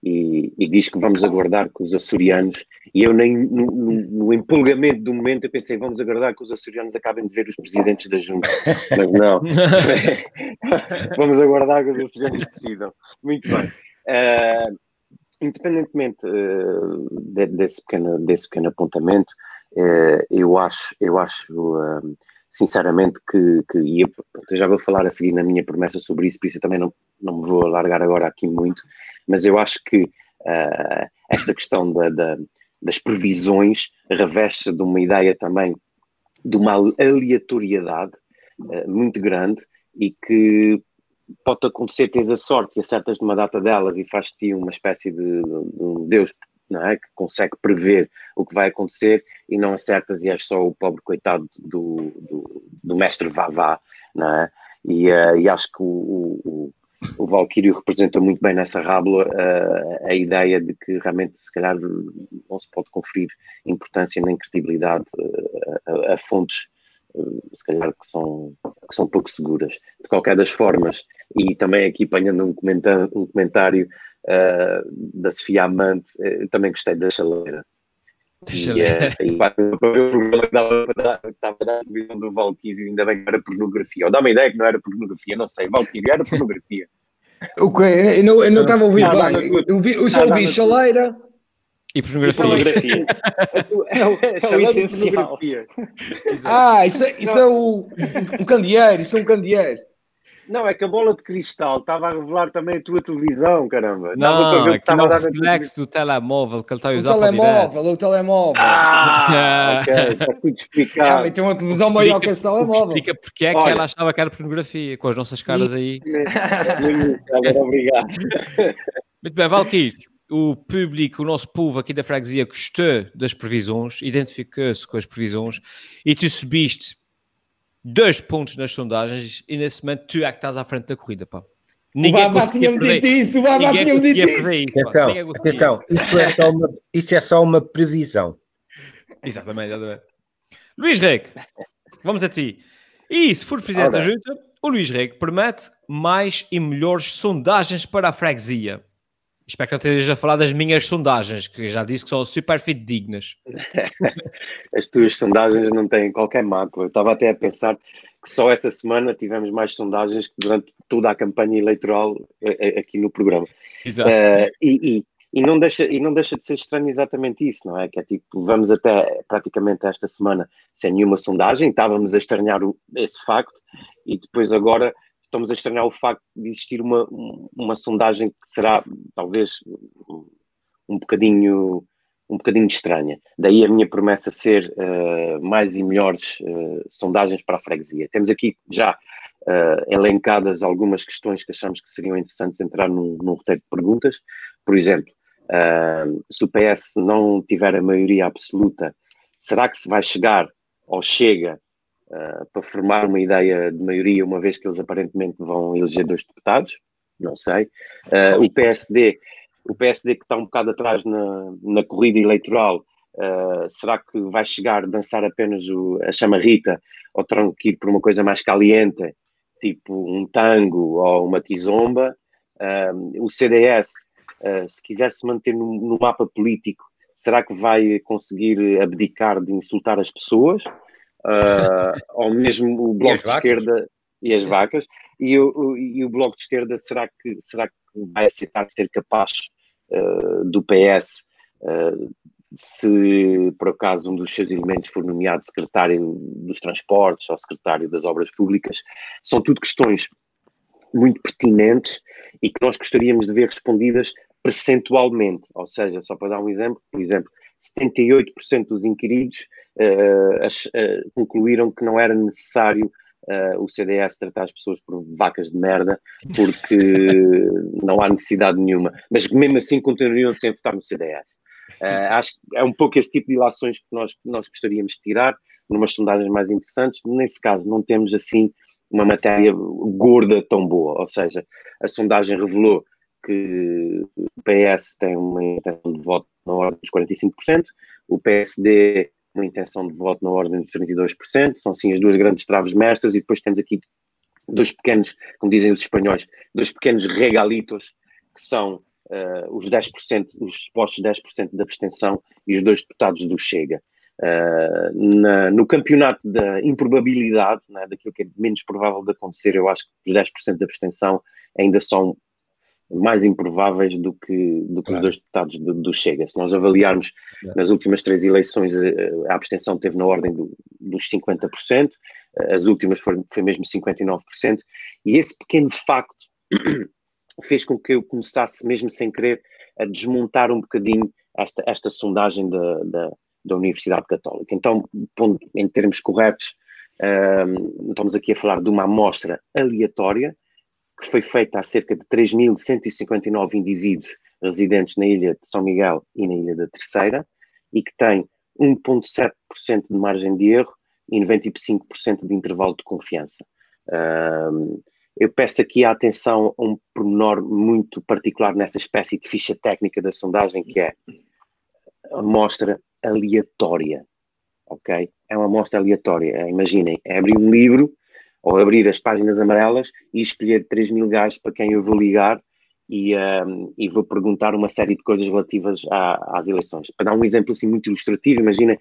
e, e diz que vamos aguardar que os açorianos, e eu nem no, no, no empolgamento do momento eu pensei, vamos aguardar que os açorianos acabem de ver os presidentes da junta, mas não, vamos aguardar que os açorianos decidam. Muito bem. Uh, independentemente uh, de, desse, pequeno, desse pequeno apontamento, uh, eu acho, eu acho sinceramente que, que e eu, eu já vou falar a seguir na minha promessa sobre isso, por isso eu também não, não me vou alargar agora aqui muito, mas eu acho que uh, esta questão da, da, das previsões reveste de uma ideia também de uma aleatoriedade uh, muito grande e que pode acontecer, tens a sorte e acertas numa data delas e faz-te uma espécie de, de, um Deus é? que consegue prever o que vai acontecer e não acertas e és só o pobre coitado do, do, do mestre Vavá, é? E, uh, e acho que o, o, o Valkyrio representa muito bem nessa rábula uh, a ideia de que realmente se calhar não se pode conferir importância nem credibilidade uh, a, a, fontes se calhar que são, que são pouco seguras. De qualquer das formas, e também aqui apanhando um comentário, um comentário uh, da Sofia Amante, uh, também gostei da chaleira. Deixa e, uh, e para ver o programa que dava para dar, estava a dar a visão do Valkyrie, ainda bem que era pornografia. Ou dá uma ideia que não era pornografia, não sei. Valkyrie era pornografia. O que? Eu não, eu não estava a ouvir bem. não, Eu, vi, eu só ouvi chaleira. E pornografia. Pornografia. é, o, é o essencial. Ah, isso, é- isso é o, um candeeiro, isso é um candeeiro. Não, é que a bola de cristal estava a revelar também a tua televisão, caramba. Não, o que é a o reflexo do telemóvel que ele está a O usar para direto. telemóvel, o telemóvel. Ah, ok, está tudo Ah, explicado. e tem uma televisão maior que esse telemóvel. Explica porque é que Olha. ela achava que era pornografia, com as nossas caras aí. Obrigado. Muito bem, Valkyrie, o público, o nosso povo aqui da freguesia gostou das previsões, identificou-se com as previsões e tu subiste dois pontos nas sondagens e nesse momento tu é que estás à frente da corrida, pá. O Babá tinha-me dito isso, o Babá ninguém tinha-me dito isso. Atenção, Ninguém atenção, isso é só uma, isso é só uma previsão. Exatamente, exatamente. Luís Rego, vamos a ti. E se for presidente da Ora. junta, o Luís Rego promete mais e melhores sondagens para a freguesia. Espero que não estejas a falar das minhas sondagens, que já disse que são super fidedignas. As tuas sondagens não têm qualquer mácula. Eu estava até a pensar que só essa semana tivemos mais sondagens que durante toda a campanha eleitoral eh, eh, aqui no programa. Exato. Uh, e, e, e, não deixa, e não deixa de ser estranho exatamente isso, não é? Que é tipo, vamos até praticamente esta semana sem nenhuma sondagem, estávamos a estranhar esse facto, e depois agora estamos a estranhar o facto de existir uma, uma sondagem que será talvez um bocadinho um bocadinho estranha. Daí a minha promessa ser uh, mais e melhores uh, sondagens para a freguesia. Temos aqui já uh, elencadas algumas questões que achamos que seriam interessantes entrar num, num roteiro de perguntas. Por exemplo, se o PS não tiver a maioria absoluta, será que se vai chegar ou chega para formar uma ideia de maioria, uma vez que eles aparentemente vão eleger dois deputados? Não sei. o PSD o PSD que está um bocado atrás na, na corrida eleitoral, uh, será que vai chegar a dançar apenas o, a chamarrita ou terão que ir por uma coisa mais caliente, tipo um tango ou uma kizomba? Uh, o CDS, uh, se quiser se manter no, no, mapa político, será que vai conseguir abdicar de insultar as pessoas? Ou mesmo o Bloco de Esquerda e as vacas, e o, e o Bloco de Esquerda será que, será que vai aceitar ser capaz uh, do PS uh, eh, se por acaso um dos seus elementos for nomeado secretário dos transportes ou secretário das obras públicas, são tudo questões muito pertinentes e que nós gostaríamos de ver respondidas percentualmente, ou seja, só para dar um exemplo, por exemplo, 78% dos inquiridos uh, uh, concluíram que não era necessário uh, o CDS tratar as pessoas por vacas de merda, porque não há necessidade nenhuma. Mas mesmo assim continuariam sem votar no CDS. Acho que é um pouco esse tipo de ilações que nós, nós gostaríamos de tirar, numas sondagens mais interessantes. Nesse caso, não temos assim uma matéria gorda tão boa, ou seja, a sondagem revelou que o PS tem uma intenção de voto na ordem dos 45%, o PSD uma intenção de voto na ordem dos 32%, são assim as duas grandes traves mestras, e depois temos aqui dois pequenos, como dizem os espanhóis, dois pequenos regalitos, que são uh, os 10%, os supostos 10% da abstenção e os dois deputados do Chega. Uh, na, no campeonato da improbabilidade, né, daquilo que é menos provável de acontecer, eu acho que os 10% da abstenção ainda são mais improváveis do que, do que claro. os dois deputados do, do, Chega. Se nós avaliarmos claro. nas últimas três eleições, eh, a abstenção teve na ordem do, dos 50%, eh, as últimas foi, foi mesmo 59%, e esse pequeno facto fez com que eu começasse, mesmo sem querer, a desmontar um bocadinho esta, esta sondagem da, da, da Universidade Católica. Então, em termos corretos, um, ehm, estamos aqui a falar de uma amostra aleatória, que foi feita a cerca de 3.159 indivíduos residentes na ilha de São Miguel e na ilha da Terceira e que tem 1,7% de margem de erro e 95% de intervalo de confiança. Um, eu peço aqui a atenção a um pormenor muito particular nessa espécie de ficha técnica da sondagem, que é a amostra aleatória. Ok? É uma amostra aleatória. Imaginem, é abrir um livro ou abrir as páginas amarelas e escolher 3 mil gajos para quem eu vou ligar e, um, e vou perguntar uma série de coisas relativas às eleições. Para dar um exemplo assim muito ilustrativo, imagina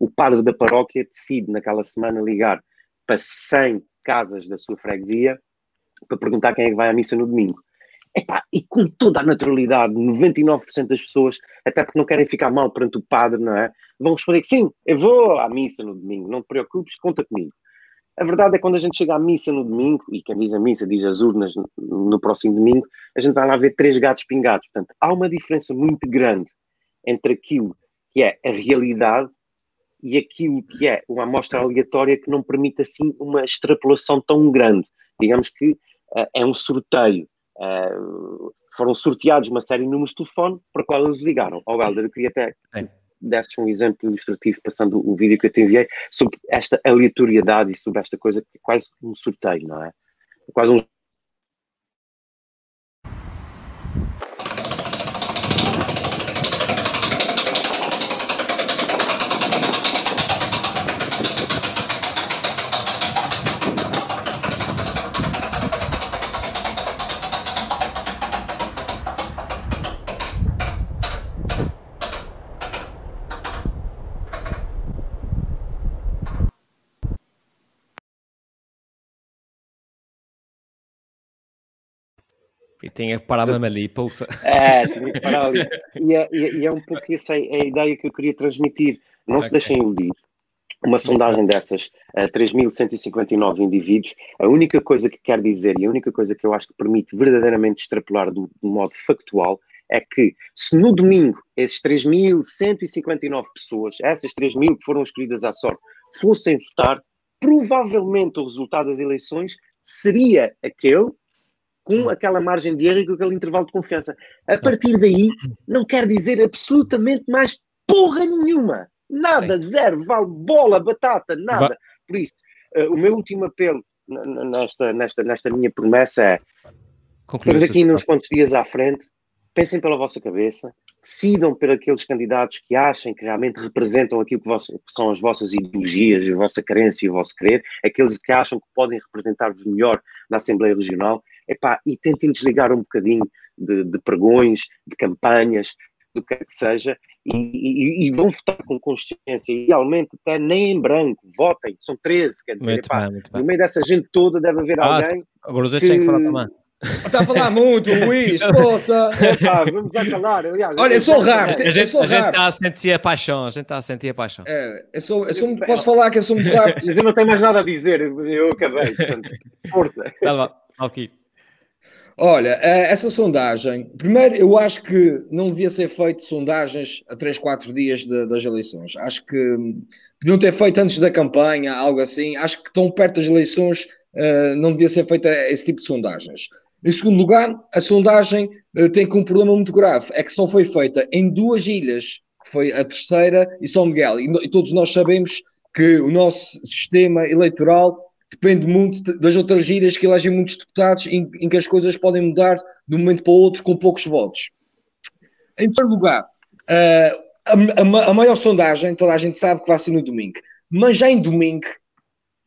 o padre da paróquia decide naquela semana ligar para 100 casas da sua freguesia para perguntar quem é que vai à missa no domingo. E com toda a naturalidade, 99% das pessoas, até porque não querem ficar mal perante o padre, não é? Vão responder que sim, eu vou à missa no domingo, não te preocupes, conta comigo. A verdade é que quando a gente chega à missa no domingo, e quem diz a missa diz as urnas no próximo domingo, a gente vai lá ver três gatos pingados. Portanto, há uma diferença muito grande entre aquilo que é a realidade e aquilo que é uma amostra aleatória que não permite assim uma extrapolação tão grande. Digamos que uh, é um sorteio. Uh, foram sorteados uma série de números de telefone para qual eles ligaram. Ó, oh, Helder, eu queria até desses um exemplo ilustrativo, passando o vídeo que eu te enviei, sobre esta aleatoriedade e sobre esta coisa que é quase um sorteio, não é? é quase um tinha que parar mesmo ali, pousa. É, tinha que parar ali. E é, e é- é um pouco essa a a ideia que eu queria transmitir. Não se Ok. deixem iludir. Uma sondagem dessas, a 3.159 indivíduos, a única coisa que quer dizer e a única coisa que eu acho que permite verdadeiramente extrapolar do, do modo factual é que se no domingo esses 3.159 pessoas, essas 3.000 que foram escolhidas à sorte, fossem votar, provavelmente o resultado das eleições seria aquele com aquela margem de erro e com aquele intervalo de confiança. A partir daí, não quer dizer absolutamente mais porra nenhuma. Nada, zero, vale bola, batata, nada. Va- Por isso, eh, o meu último apelo nesta, nesta, nesta minha promessa é Estamos aqui nos quantos dias à frente. Pensem pela vossa cabeça, decidam por aqueles candidatos que achem que realmente representam aquilo que, vos- que são as vossas ideologias, a vossa crença e o vosso querer, aqueles que acham que podem representar-vos melhor na Assembleia Regional, Epá, e tentem desligar um bocadinho de, de pregões, de campanhas, do que quer que seja, e, e- e vão votar com consciência, idealmente até nem em branco, votem, são 13, quer dizer, Muito epá, bem, muito no bem. meio dessa gente toda deve haver Ah, alguém Agora os têm que falar também. Está a falar muito, Luís, poça. Epá, vamos acalar. Aliás, Olha, eu sou rápido. A gente sou a gente está a sentir a paixão, a gente está a sentir a paixão. É, eu sou, eu sou, posso falar que eu sou muito rápido. Mas eu não tenho mais nada a dizer, eu acabei. Portanto, força. Tá lá, Alquim. Olha, eh, essa sondagem, primeiro eu acho que não devia ser feito sondagens a 3, 4 dias de- das eleições. Acho que hum, podiam ter feito antes da campanha, algo assim. Acho que tão perto das eleições eh, não devia ser feita esse tipo de sondagens. Em segundo lugar, a sondagem eh, tem que um problema muito grave, é que só foi feita em duas ilhas, que foi a terceira e São Miguel. E todos nós sabemos que o nosso sistema eleitoral depende muito das outras ilhas que elegem muitos deputados, em, em que as coisas podem mudar de um momento para o outro com poucos votos. Em terceiro lugar, eh, a, a a maior sondagem, toda a gente sabe que vai ser no domingo, mas já em domingo,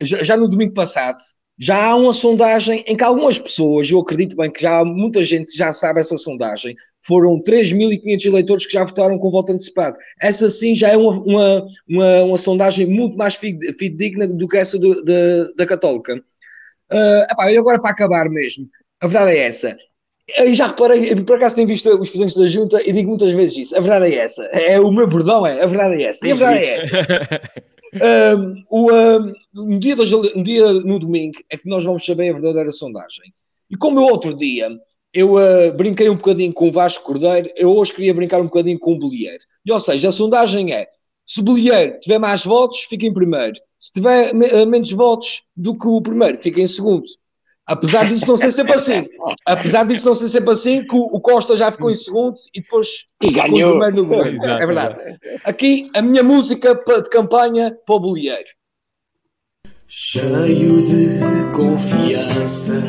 já, já no domingo passado, já há uma sondagem em que algumas pessoas, eu acredito bem que já muita gente já sabe essa sondagem, foram 3.500 eleitores que já votaram com voto antecipado. Essa sim já é uma, uma, uma, uma sondagem muito mais fide- fidedigna do que essa do- da- da Católica. Ah, epá, e agora para acabar mesmo, a verdade é essa. Eu já reparei, por acaso tenho visto os presidentes da junta e digo muitas vezes isso. A verdade é essa. É o meu bordão, é. A verdade é essa. E a verdade é um, o, um, no, dia no dia no domingo é que nós vamos saber a verdadeira sondagem. E como eu outro dia eu uh, brinquei um bocadinho com o Vasco Cordeiro, eu hoje queria brincar um bocadinho com o Bolieiro. E, ou seja, a sondagem é: se o Bolieiro tiver mais votos, fica em primeiro. Se tiver me- uh, menos votos do que o primeiro, fica em segundo. Apesar disso não ser sempre assim. Apesar disso não ser sempre assim, que o, o Costa já ficou em segundo e depois E ficou em ganhou. primeiro no governo. Exato, É verdade. Aqui a minha música de campanha para o Bolieiro. Cheio de confiança,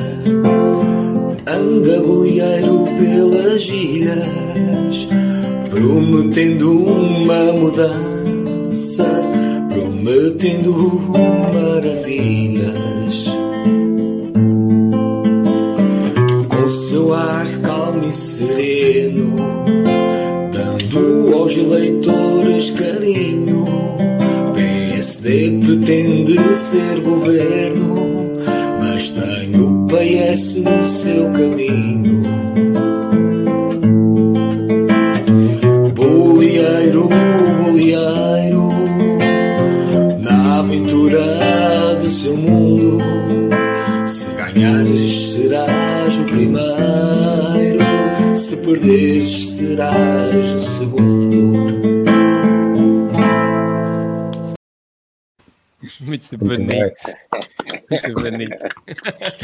anda bolieiro pelas ilhas, prometendo uma mudança, prometendo maravilhas. Com seu ar calmo e sereno, dando aos eleitores carinho. PSD pretende ser governo, mas tem o PS no seu caminho. Bolieiro, bolieiro, na aventura do seu mundo. Se ganhares, serás o primeiro, se perderes, serás o segundo. Muito Muito bonito. Muito bonito.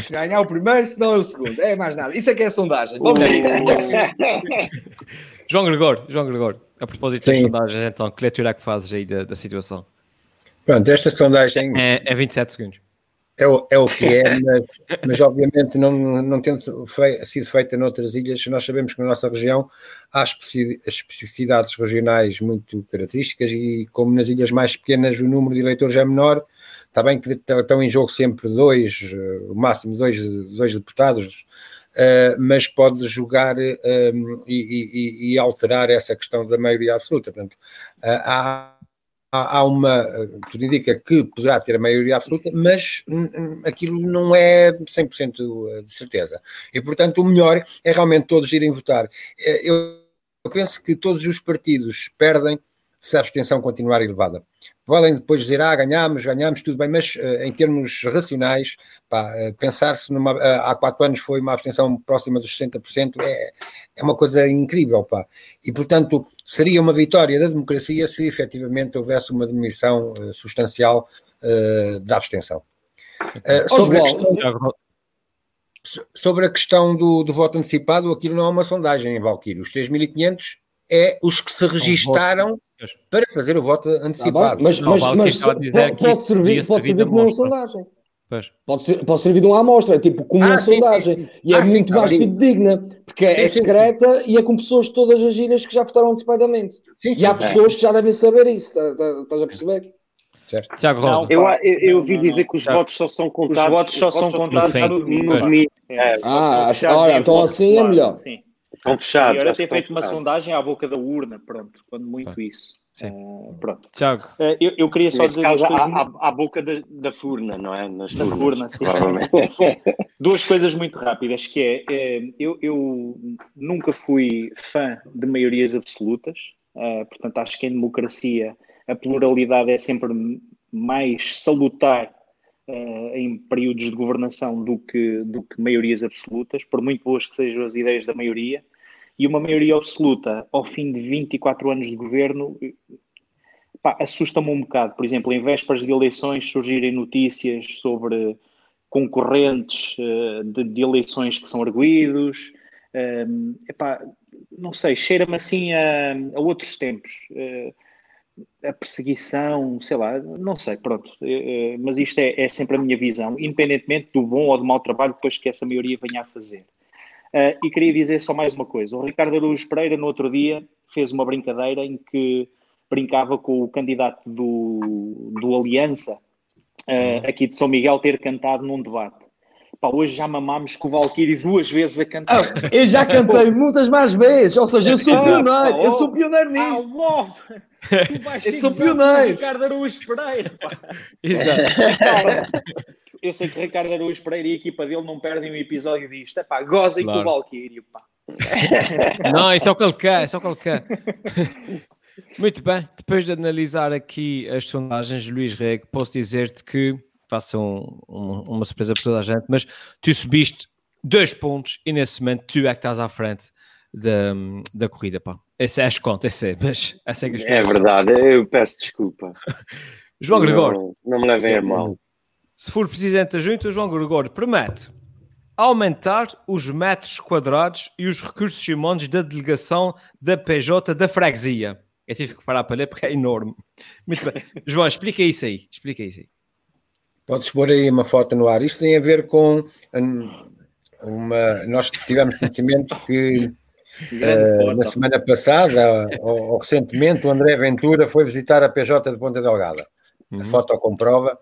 Se ganhar o primeiro, se não é o segundo. É mais nada. Isso é que é a sondagem. Vamos. João Gregor, João Gregor, a propósito das Sim. sondagens, então, que leitura é que fazes aí da, da situação? Pronto, esta sondagem É, é 27 segundos. É o, é o que é, mas, mas obviamente não, não tendo fei- sido feita noutras ilhas, nós sabemos que na nossa região há especi- especificidades regionais muito características e como nas ilhas mais pequenas o número de eleitores é menor, está bem que estão em jogo sempre dois, eh, o máximo dois, dois deputados, eh, mas pode jogar eh, e, e- e alterar essa questão da maioria absoluta. Portanto, eh, há há, há uma, eh, tudo indica que poderá ter a maioria absoluta, mas hum, hum, aquilo não é 100% de certeza. E, portanto, o melhor é realmente todos irem votar. Eh, Eu, eu penso que todos os partidos perdem se a abstenção continuar elevada. Podem depois dizer, ah, ganhámos, ganhámos, tudo bem, mas eh, em termos racionais, eh, pensar-se numa, eh, há quatro anos foi uma abstenção próxima dos 60%, é, é uma coisa incrível, pá. E, portanto, seria uma vitória da democracia se efetivamente houvesse uma diminuição eh, substancial eh, da abstenção. Eh, sobre, a questão, sobre a questão do, do voto antecipado, aquilo não é uma sondagem, Valquírio. Os 3.500 é os que se registaram para fazer o voto Tá antecipado. mas, Não, mas, Valkyrie mas dizer pode, que servir, pode servir de como uma sondagem. Pois. Pode, ser, pode servir de uma amostra, é tipo como uma Ah, sim, sondagem. sim. E é Ah, sim, muito mais fidedigna, porque é secreta e é com pessoas todas as giras que já votaram antecipadamente. Sim, E há sim. pessoas que já devem saber isso, tá- tá- estás a perceber? Certo. Tiago Rosa. Eu, eu, eu ouvi não, dizer que os Tá. votos só são contados. votos só são contados no domingo. É. É, Ah, votos em então assim é melhor. Sim. Estão fechados. Agora já tem feito uma fechados. sondagem à boca da urna, pronto, quando muito Bem. isso. Sim. Ah, pronto. Tiago, Ah, eu, eu queria só dizer caso, coisas, à, à boca da, da furna, não é? Nas Da furna, sim. duas coisas muito rápidas, que é, é, eu, eu nunca fui fã de maiorias absolutas, ah, portanto acho que em democracia a pluralidade é sempre mais salutar ah, em períodos de governação do que, do que maiorias absolutas, por muito boas que sejam as ideias da maioria, e uma maioria absoluta ao fim de 24 anos de governo pá, assusta-me um bocado. Por exemplo, em vésperas de eleições surgirem notícias sobre concorrentes eh, de, de eleições que são arguídos. Eh, epá, não sei, cheira-me assim a, a outros tempos. Eh, a perseguição, sei lá, não sei, pronto. Eh, eh, mas isto é, é sempre a minha visão, independentemente do bom ou do mau trabalho depois que essa maioria venha a fazer. Uh, e queria dizer só mais uma coisa. O Ricardo Araújo Pereira, no outro dia, fez uma brincadeira em que brincava com o candidato do, do Aliança, uh, aqui de São Miguel, ter cantado num debate. Pá, hoje já mamámos com o Valkyrie duas vezes a cantar. Ah, eu já cantei muitas mais vezes, ou seja, eu sou pioneiro, eu oh. sou pioneiro Ah, nisso. vais Eu sou pioneiro. Ricardo Araújo Pereira, pá. exato. Eu sei que Ricardo Araújo Pereira e a equipa dele não perdem um episódio disto. É pá, gozem Claro. com o Valkyrie, pá. Não, isso é o que ele quer, isso é o que ele quer. Muito bem, depois de analisar aqui as sondagens, Luís Rego, posso dizer-te que faça um- um- uma surpresa para toda a gente, mas tu subiste dois pontos e nesse momento tu é que estás à frente da, da corrida, pá. Esse é as contas, esse é, mas essa é que as É verdade, eu peço desculpa. João Gregório, Não, não me levem a mal. Se for presidente da junta, João Gregório promete aumentar os metros quadrados e os recursos humanos da delegação da PJ da freguesia. Eu tive que parar para ler porque é enorme. Muito bem. João, explica isso aí. Explica isso aí. Podes pôr aí uma foto no ar. Isto tem a ver com uma. Nós tivemos conhecimento que foto. na semana passada, ou, ou recentemente, o André Ventura foi visitar a PJ de Ponta Delgada. A foto comprova.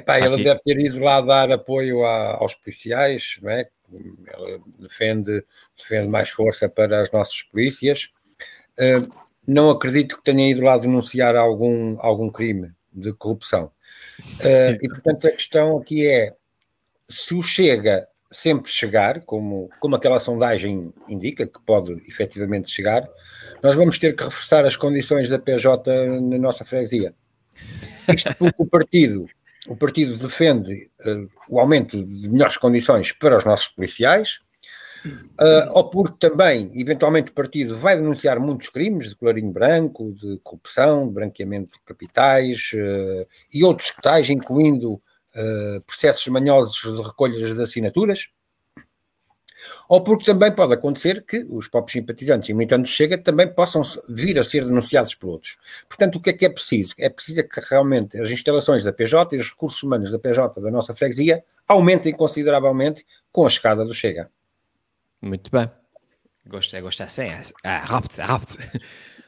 Epá, ele Aqui. deve ter ido lá dar apoio a- aos policiais, não é? Ele defende, defende mais força para as nossas polícias. Eh, não acredito que tenha ido lá denunciar algum, algum crime de corrupção. Eh, e, portanto, a questão aqui é: se o Chega sempre chegar, como, como aquela sondagem indica, que pode efetivamente chegar, nós vamos ter que reforçar as condições da PJ na nossa freguesia. Isto porque o partido, o partido defende eh, o aumento de melhores condições para os nossos policiais, eh, ou porque também, eventualmente, o partido vai denunciar muitos crimes de colarinho branco, de corrupção, de branqueamento de capitais eh, e outros tais, incluindo processos manhosos de recolhas de assinaturas. Ou porque também pode acontecer que os próprios simpatizantes e militantes Chega também possam vir a ser denunciados por outros. Portanto, o que é que é preciso? É preciso que realmente as instalações da PJ e os recursos humanos da PJ da nossa freguesia aumentem consideravelmente com a chegada do Chega. Muito bem. Gostei, gostei assim. É, é rápido, é rápido.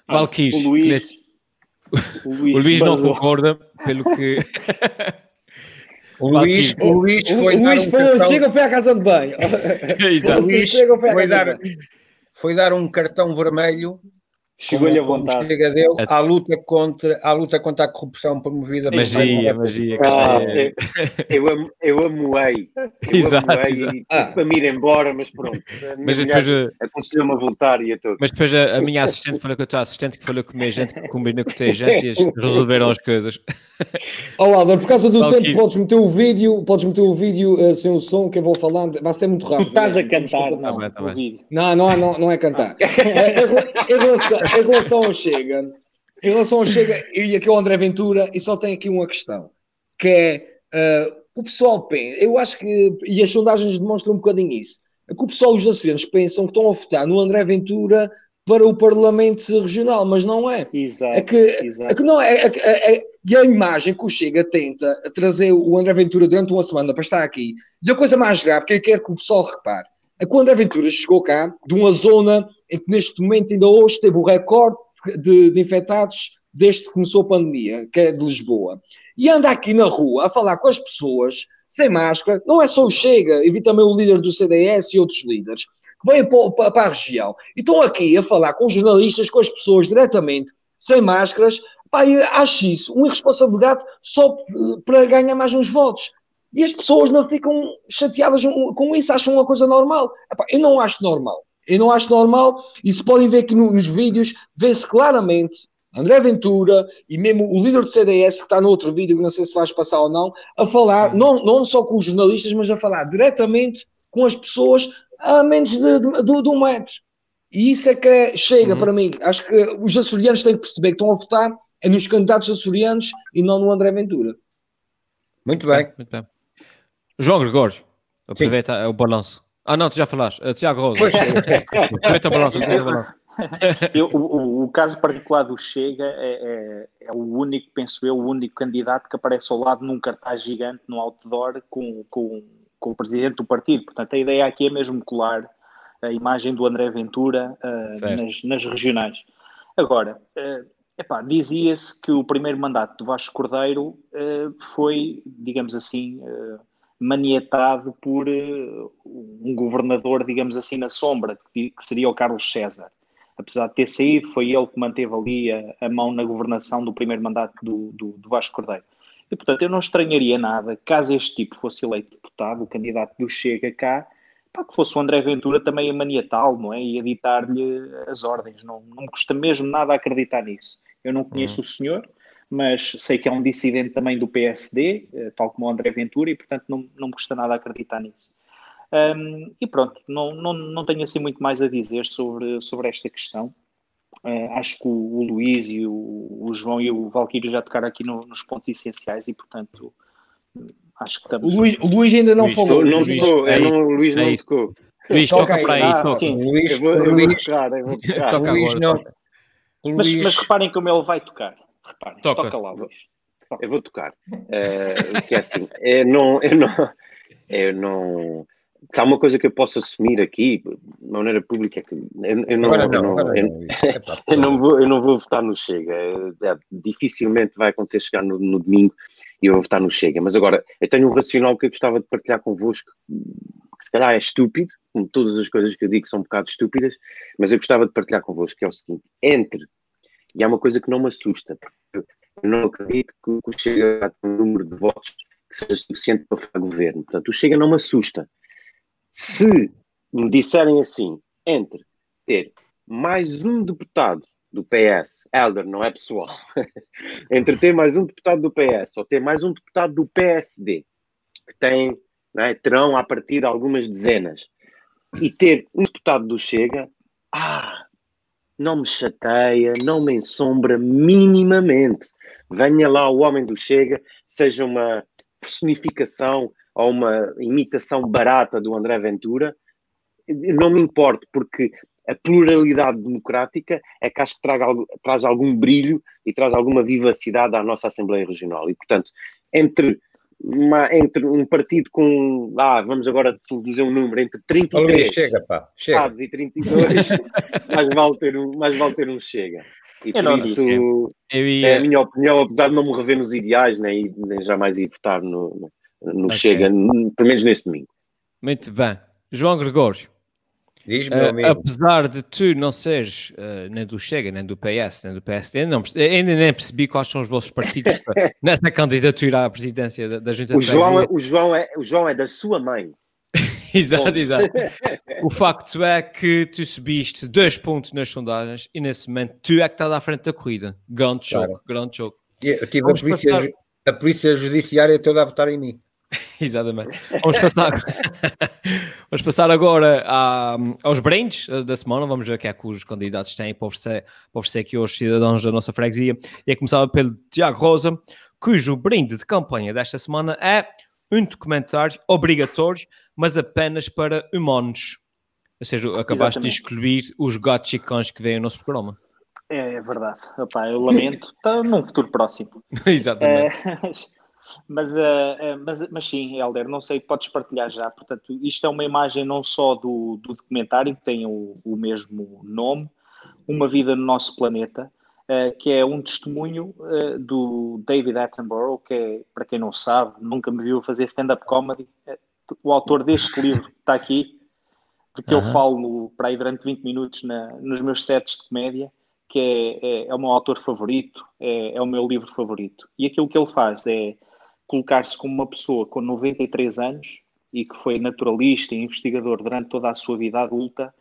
Ah, Valquis, o Luís, o o Luís não concorda, pelo que. O Luís, o Luís foi o Luís um foi, cartão, chega à casa de banho. O Luís foi dar, foi dar um cartão vermelho Chegou-lhe a vontade. Chega dele à luta contra, à luta contra a corrupção promovida Magia, magia. que Ah, é- eu, eu, am- eu amoei. Eu Exato, amoei exato. e Ah. para me ir embora, mas pronto. A Mas depois, eh, aconselhou-me a voltar e a todo. mas depois a, a minha assistente falou com a tua assistente que falou com a minha gente que combina com a tua gente e eles resolveram as coisas. Ó Alder, por causa do Valkyrie. tempo, podes meter o vídeo, podes meter o vídeo eh, sem o som que eu vou falando, vai ser muito Tu rápido. estás a cantar, não, tá vídeo. Não, não, não, não é cantar. em, rela- em relação, em relação ao Chega, em relação ao Chega, e aqui o André Ventura, e só tem aqui uma questão, que é eh, o pessoal pensa, eu acho que, e as sondagens demonstram um bocadinho isso, é que o pessoal, os açorianos, pensam que estão a votar no André Ventura para o Parlamento Regional, mas não é. Exato, É que, exato. é que não é, é, é- é- e a imagem que o Chega tenta trazer o André Ventura durante uma semana para estar aqui, e a coisa mais grave que eu quero que o pessoal repare, é que o André Ventura chegou cá de uma zona em que neste momento ainda hoje teve o recorde de, de infectados desde que começou a pandemia, que é de Lisboa. E anda aqui na rua a falar com as pessoas sem máscara, não é só o Chega, eu vi também o líder do CDS e outros líderes, que vêm para, a região e estão aqui a falar com os jornalistas, com as pessoas diretamente, sem máscaras. Pá, acho isso uma irresponsabilidade só para ganhar mais uns votos. E as pessoas não ficam chateadas com isso, acham uma coisa normal. Epá, eu não acho normal. Eu não acho normal. E se podem ver aqui no- nos vídeos, vê-se claramente André Ventura e mesmo o líder do CDS, que está no outro vídeo, que não sei se vais passar ou não, a falar, não, não só com os jornalistas, mas a falar diretamente com as pessoas a menos de, de, de- de um metro. E isso é que é- chega Uhum. para mim. Acho que os açorianos têm que perceber que estão a votar é nos candidatos açorianos e não no André Ventura. Muito bem. Muito bem. João Gregório, aproveita o balanço. Ah, não, tu já falaste. Uh, Tiago Rosa. Aproveita o balanço. Eu- o, o- caso particular do Chega é, é- é o único, penso eu, o único candidato que aparece ao lado num cartaz gigante, num outdoor, com, com, com o presidente do partido. Portanto, a ideia aqui é mesmo colar a imagem do André Ventura Certo. nas, nas regionais. Agora, epá, dizia-se que o primeiro mandato do Vasco Cordeiro ah, foi, digamos assim, ah, manietado por ah, um governador, digamos assim, na sombra, que, que seria o Carlos César apesar de ter saído, foi ele que manteve ali a, a mão na governação do primeiro mandato do, do, do Vasco Cordeiro. E, portanto, eu não estranharia nada, caso este tipo fosse eleito deputado, o candidato do Chega cá, pá, que fosse o André Ventura também a maniatá-lo, não é? E a ditar-lhe as ordens. Não, não me custa mesmo nada acreditar nisso. Eu não conheço o senhor, mas sei que é um dissidente também do PSD, eh, tal como o André Ventura, e, portanto, não, não me custa nada acreditar nisso. Um, e pronto, não, não, não tenho assim muito mais a dizer sobre, sobre esta questão. Uh, acho que o, o Luís e o, o João e o Valquírio já tocaram aqui no- nos pontos essenciais e, portanto, acho que O estamos. Luís, o Luís ainda não Luís, falou. Não tocou, é eu não, o Luís é não isso. tocou. Luís, Toca toca aí. para aí. Ah, toca. sim. O Luís, Eu vou, o eu vou Luís, tocar, eu vou tocar. Toca o Luís agora, não. O Mas, mas reparem como ele vai tocar. Reparem, Toca. toca, lá, Luís. Eu vou tocar. Eh, que é assim, eu não, eu não, eu não. Se há uma coisa que eu posso assumir aqui, de maneira pública, é que não, não, não- não. Eu não, vou, eu não vou votar no Chega. É, dificilmente vai acontecer chegar no, no domingo e eu vou votar no Chega. Mas agora, eu tenho um racional que eu gostava de partilhar convosco, que se calhar é estúpido, como todas as coisas que eu digo são um bocado estúpidas, mas eu gostava de partilhar convosco, que é o seguinte: entre, e há uma coisa que não me assusta, porque eu não acredito que o Chega vai ter um número de votos que seja suficiente para formar governo. Portanto, o Chega não me assusta. Se me disserem assim, entre ter mais um deputado do PS, Elder, não é pessoal, entre ter mais um deputado do PS ou ter mais um deputado do PSD, que tem, é, terão a partir de algumas dezenas, e ter um deputado do Chega, ah, não me chateia, não me ensombra minimamente. Venha lá o homem do Chega, seja uma personificação ou uma imitação barata do André Ventura, não me importo, porque a pluralidade democrática é que acho que traga traz algum brilho e traz alguma vivacidade à nossa Assembleia Regional. E, portanto, entre, uma- entre um partido com, ah, vamos agora dizer um número, entre Ó, 33 Luís, chega, pá, chega. e 32, mais vale ter um, mais vale ter um Chega. E Eu por isso, Eu é a ia. minha opinião, apesar de não me rever nos ideais, nem, nem jamais ir votar no, no Ok. Chega, pelo menos neste domingo. Muito bem. João Gregório. Diz, meu Uh, amigo. apesar de tu não seres uh, nem do Chega, nem do PS, nem do PSD, não, perce- ainda nem percebi quais são os vossos partidos para- nessa candidatura à presidência da, da Junta O de João, é, o, João é, o João é da sua mãe. Exato, exato. O facto é que tu subiste dois pontos nas sondagens e nesse momento tu é que estás à frente da corrida. Grande choque, Claro. grande choque. Eu tive a polícia, passar- a polícia judiciária toda a votar em mim. Exatamente. Vamos passar, vamos passar agora à- aos brindes da semana. Vamos ver o que é que os candidatos têm para oferecer, para oferecer aqui aos cidadãos da nossa freguesia. E é começar pelo Tiago Rosa, cujo brinde de campanha desta semana é um documentário obrigatório, mas apenas para humanos. Ou seja, acabaste de Exatamente. excluir os gatos e cães que vêm no nosso programa. É, é verdade. Epá, eu lamento. Está num futuro próximo. Exatamente. É, mas, eh, eh, mas, mas sim, Helder, não sei, podes partilhar já. Portanto, isto é uma imagem não só do, do documentário, que tem o, o mesmo nome, Uma Vida no Nosso Planeta, eh, que é um testemunho do David Attenborough, que é, para quem não sabe, nunca me viu fazer stand-up comedy. O autor deste livro está aqui, porque eu Aham. falo para aí durante 20 minutos na- nos meus sets de comédia, que é, é, é o meu autor favorito, é, é o meu livro favorito. E aquilo que ele faz é colocar-se como uma pessoa com 93 anos e que foi naturalista e investigador durante toda a sua vida adulta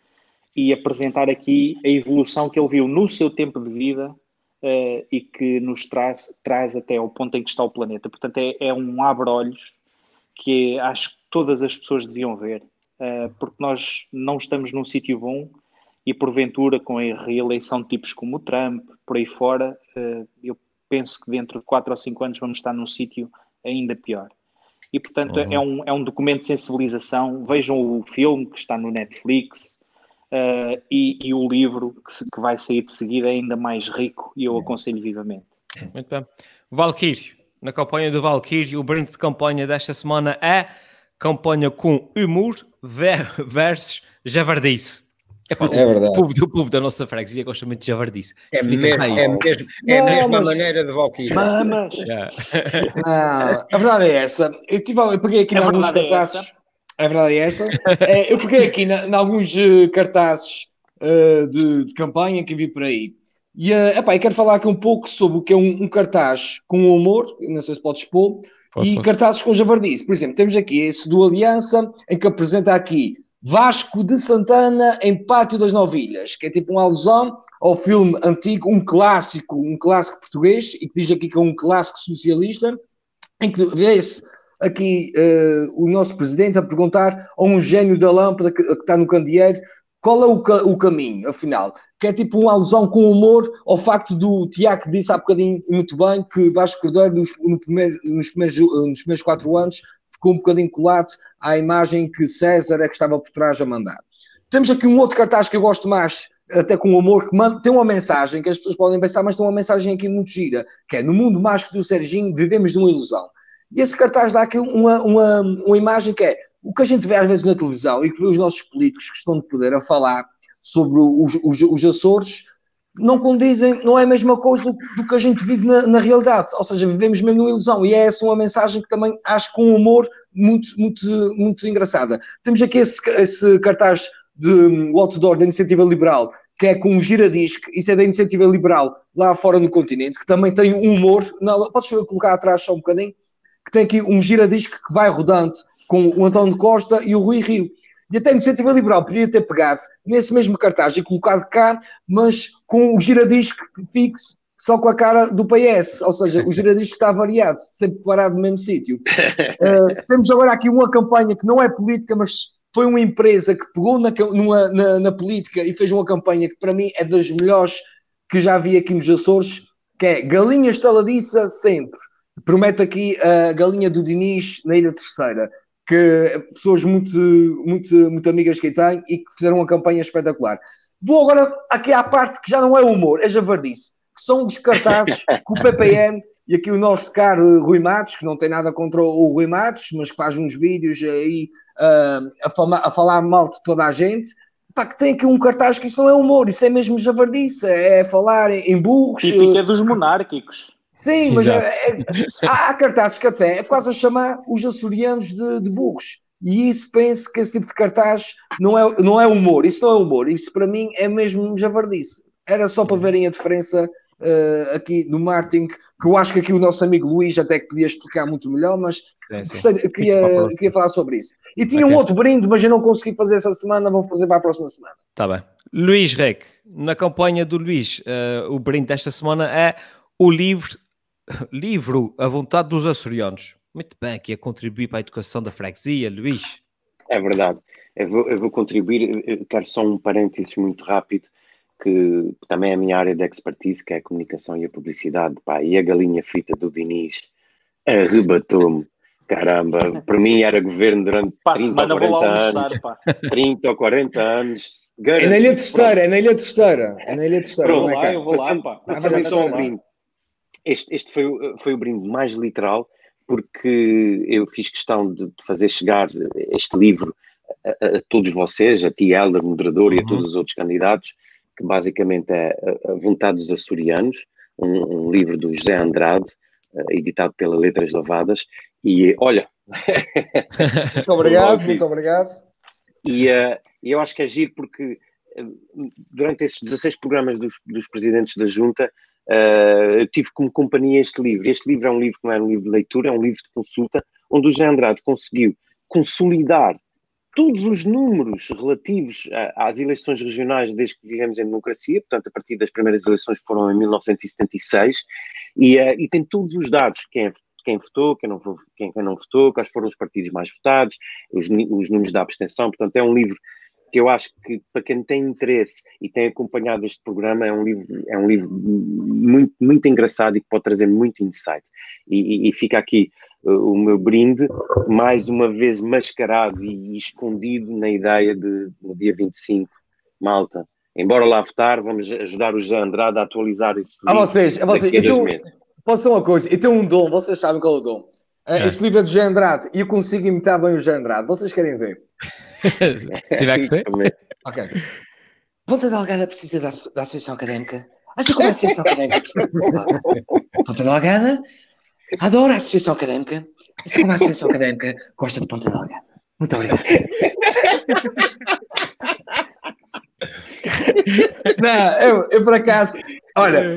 e apresentar aqui a evolução que ele viu no seu tempo de vida eh, e que nos traz, traz até ao ponto em que está o planeta. Portanto, é, é um abre-olhos que acho que todas as pessoas deviam ver, eh, porque nós não estamos num sítio bom e porventura com a reeleição de tipos como o Trump, por aí fora, eh, eu penso que dentro de 4 ou 5 anos vamos estar num sítio ainda pior. E portanto é, um, é um documento de sensibilização. Vejam o filme que está no Netflix eh, e, e o livro que, se- que vai sair de seguida é ainda mais rico e eu aconselho vivamente. Muito bem. Valkyrie, na campanha do Valkyrie, o brinde de campanha desta semana é campanha com humor ver- versus javardice. Epá, É verdade. O povo, o povo da nossa freguesia gosta muito de javardice. É, Explica mesmo, aí. é, mesmo, é a mesma maneira de Valkyrie. Mamas! Não, a verdade é essa. Eu, tive, eu peguei aqui A em alguns é cartazes. A verdade é essa. É, eu peguei aqui em alguns eh, cartazes eh, de, de campanha que vi por aí. E uh, epá, eu quero falar aqui um pouco sobre o que é um, um cartaz com humor, não sei se pode expor, Posso, e posso. cartazes com javardice. Por exemplo, temos aqui esse do Aliança, em que apresenta aqui Vasco de Santana em Pátio das Novilhas, que é tipo uma alusão ao filme antigo, um clássico, um clássico português, e que diz aqui que é um clássico socialista, em que vê-se aqui eh, o nosso presidente a perguntar a um gênio da lâmpada que, que está no candeeiro qual é o, ca- o caminho, afinal. Que é tipo uma alusão com humor ao facto do Tiago disse há bocadinho muito bem que Vasco Cordeiro nos, no primeiro- nos, primeiros, eh, nos primeiros quatro anos ficou um bocadinho colado à imagem que César é que estava por trás a mandar. Temos aqui um outro cartaz que eu gosto mais, até com humor, que manda- tem uma mensagem que as pessoas podem pensar, mas tem uma mensagem aqui muito gira, que é no mundo mágico do Serginho vivemos de uma ilusão. E esse cartaz dá aqui uma, uma, uma imagem que é o que a gente vê às vezes na televisão e que vê os nossos políticos que estão de poder a falar sobre os, os, os Açores, não condizem, não é a mesma coisa do, que a gente vive na, na realidade. Ou seja, vivemos mesmo numa ilusão. E é essa uma mensagem que também acho com humor muito, muito, muito engraçada. Temos aqui esse, esse cartaz de outdoor da Iniciativa Liberal, que é com um giradisco, isso é da Iniciativa Liberal lá fora no continente, que também tem um humor. Não, podes colocar atrás só um bocadinho? Que tem aqui um giradisco que vai rodando com o António Costa e o Rui Rio. E até a Iniciativa Liberal podia ter pegado nesse mesmo cartaz e colocado cá, mas com o giradisco fixo, só com a cara do PS. Ou seja, o giradisco está variado, sempre parado no mesmo sítio. Uh, temos agora aqui uma campanha que não é política, mas foi uma empresa que pegou na, numa, na, na, política e fez uma campanha que para mim é das melhores que já vi aqui nos Açores, que é Galinha Estaladiça sempre. Promete aqui a galinha do Diniz na Ilha Terceira, que pessoas muito, muito, muito amigas que têm e que fizeram uma campanha espetacular. Vou agora aqui à parte que já não é humor, é javardice, que são os cartazes que o PPM e aqui o nosso caro Rui Matos, que não tem nada contra o Rui Matos, mas que faz uns vídeos aí uh, a, falar, a, falar, mal de toda a gente, pá, que tem aqui um cartaz que isso não é humor, isso é mesmo javardice, é falar em, em burros. Típica dos monárquicos. Sim, mas é, é, há, há, cartazes que até é quase a chamar os açorianos de, de burros. E isso penso que esse tipo de cartaz não é, não é humor, isso não é humor, isso para mim é mesmo javardice. Era só para verem a diferença uh, aqui no marketing, que eu acho que aqui o nosso amigo Luís até que podia explicar muito melhor, mas Sim, sim. gostei, queria, queria falar sobre isso. E tinha um Ok. outro brinde, mas eu não consegui fazer essa semana, vou fazer para a próxima semana. Tá bem. Luís Rec, na campanha do Luís, eh, o brinde desta semana é o livro, livro A Vontade dos Açorianos. Muito bem, aqui a contribuir para a educação da freguesia, Luís. É verdade. Eu vou, eu vou contribuir, eu quero só um parênteses muito rápido, que também é a minha área de expertise, que é a comunicação e a publicidade. Pá, e a galinha frita do Diniz arrebatou-me. Caramba, para mim era governo durante Pá, 30 ou semana vou 40 lá anos. almoçar, pá. 30 ou 40 anos. É na Ilha Terceira, é na Ilha Terceira, é na Ilha Terceira, Pronto, é lá, eu vou lá, pá. passando Este, este foi, o- foi o brinde mais literal, porque eu fiz questão de, de fazer chegar este livro a, a- a todos vocês, a ti, Helder, moderador, e a Uhum. todos os outros candidatos, que basicamente é a, a Vontade dos Açorianos, um, um livro do José Andrade, eh, editado pela Letras Lavadas. E olha, Muito obrigado, muito obrigado. E e eu acho que é giro porque eh, durante esses 16 programas dos, dos presidentes da Junta, eu tive como companhia este livro. Este livro é um livro que não é um livro de leitura, é um livro de consulta, onde o José Andrade conseguiu consolidar todos os números relativos a- às eleições regionais desde que vivemos em democracia, portanto, a partir das primeiras eleições que foram em 1976, e, eh, e tem todos os dados, quem, quem votou, quem não, quem, quem não votou, quais foram os partidos mais votados, os, os números da abstenção, portanto, é um livro que eu acho que para quem tem interesse e tem acompanhado este programa é um livro, é um livro muito, muito engraçado e que pode trazer muito insight. E, e- fica aqui uh, o meu brinde, mais uma vez mascarado e, escondido na ideia de no dia 25, malta. Embora lá votar, vamos ajudar o José Andrade a atualizar esse A livro vocês, a vocês. a Então, meses. posso uma coisa? Eu tenho um dom, vocês sabem qual é o dom. Eh, É. Este livro é do Jean Andrade e eu consigo imitar bem o Jean Andrade. Vocês querem ver? Se tiver que ser. Ok. Ponta Delgada precisa da, da Associação Académica. Acha como a Associação Académica precisa de Ponta Delgada adora a Associação Académica. Acha como a Associação Académica gosta de Ponta Delgada. Muito obrigado. Não, eu, eu por acaso, olha,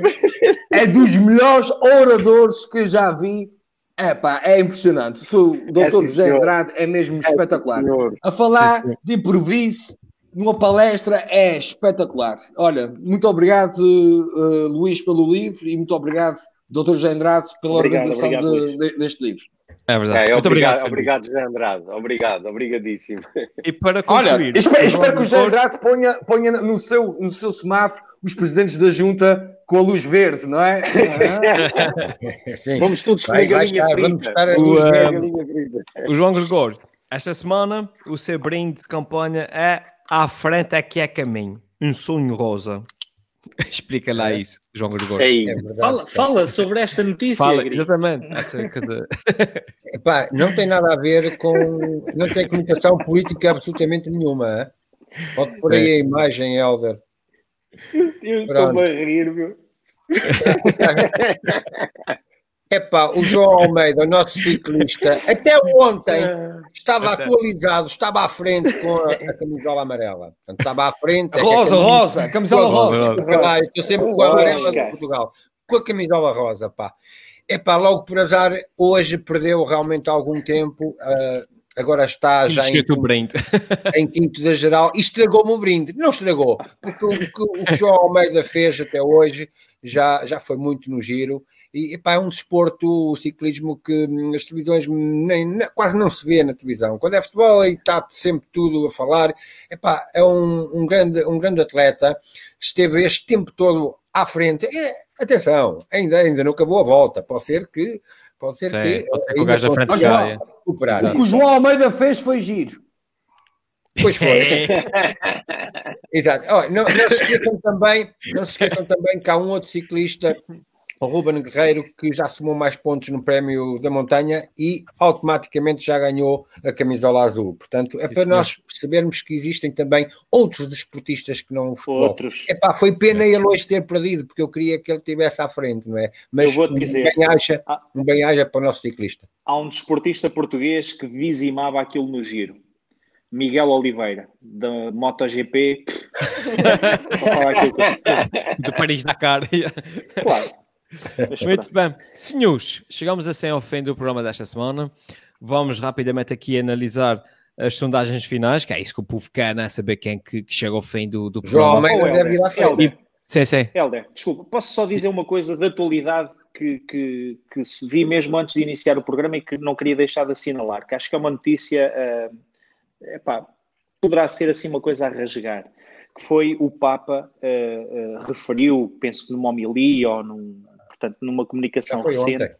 é dos melhores oradores que eu já vi. É pá, é impressionante. O É, doutor sim, José. Andrade é mesmo espetacular. Senhor. A falar Sim, sim. de improviso numa palestra é espetacular. Olha, muito obrigado, eh, Luís, pelo livro e muito obrigado, Dr. José Andrade, pela Obrigado, organização obrigado, de- de- deste livro. É verdade. É, Muito obrigado, obrigado. obrigado, José Andrade. Obrigado, obrigadíssimo. E para Olha, concluir, espero, o espero que o José Andrade ponha, ponha no, seu, no seu semáforo os presidentes da junta com a luz verde, não é? Sim. Vamos todos Vai, comer vai galinha estar, frita. estar a O, ah. Galinha frita. O João Gregório, esta semana o seu brinde de campanha é À frente é que é caminho. Um sonho rosa. Explica lá isso, João Gregório. É verdade. Fala, fala sobre esta notícia, Fala, exatamente, de... Epá, não tem nada a ver com. Não tem conotação política absolutamente nenhuma. Pode pôr aí a imagem, Helder. Eu estou-me a rir, meu. Epá, o João Almeida, o nosso ciclista, até ontem estava atualizado, estava à frente com a, a camisola amarela. Portanto, estava à frente. é a rosa, camisola- rosa, camisola rosa. Lá, eu estou sempre com a amarela de Portugal. Com a camisola rosa, pá. Epá, logo por azar, hoje perdeu realmente algum tempo. ah, agora está já em em quinto da geral e estragou-me o brinde. Não estragou, porque o que o João Almeida fez até hoje já, já foi muito no giro. E epá, é um desporto, o ciclismo, que hum, as televisões nem- quase não se vê na televisão. Quando é futebol, aí está sempre tudo a falar. Epá, é um, um, grande, um grande atleta, esteve este tempo todo à frente. E, atenção, ainda, ainda não acabou a volta. Pode ser que. Pode ser Sim, que. pode ser que o ainda gajo à frente caia. O que o João Almeida fez foi giro. Pois foi. Exato. Olha, não, não se esqueçam também, não se esqueçam também que há um outro ciclista, o Ruben Guerreiro, que já somou mais pontos no prémio da montanha e automaticamente já ganhou a camisola azul. Portanto, é Sim, para senhor. nós percebermos que existem também outros desportistas que não o futebol. Outros. Epá, foi pena ele hoje ter perdido, porque eu queria que ele estivesse à frente, não é? Mas Eu um dizer. bem-aja Ah. um bem-aja para o nosso ciclista. Há um desportista português que dizimava aquilo no giro. Miguel Oliveira, da MotoGP. De Paris-Dakar. claro. Muito bem. Senhores, chegamos assim ao fim do programa desta semana. Vamos rapidamente aqui analisar as sondagens finais, que é isso que o povo quer, né? Saber quem que, que chega ao fim do, do João programa. Almeida Oh, deve ir à frente. Sim, sim. Helder, desculpa, posso só dizer uma coisa de atualidade que, que, que se vi mesmo antes de iniciar o programa e que não queria deixar de assinalar, que acho que é uma notícia, ah, epá, poderá ser assim uma coisa a rasgar, que foi o Papa ah, ah, referiu, penso que numa homilia ou num, portanto, numa comunicação foi recente, ontem.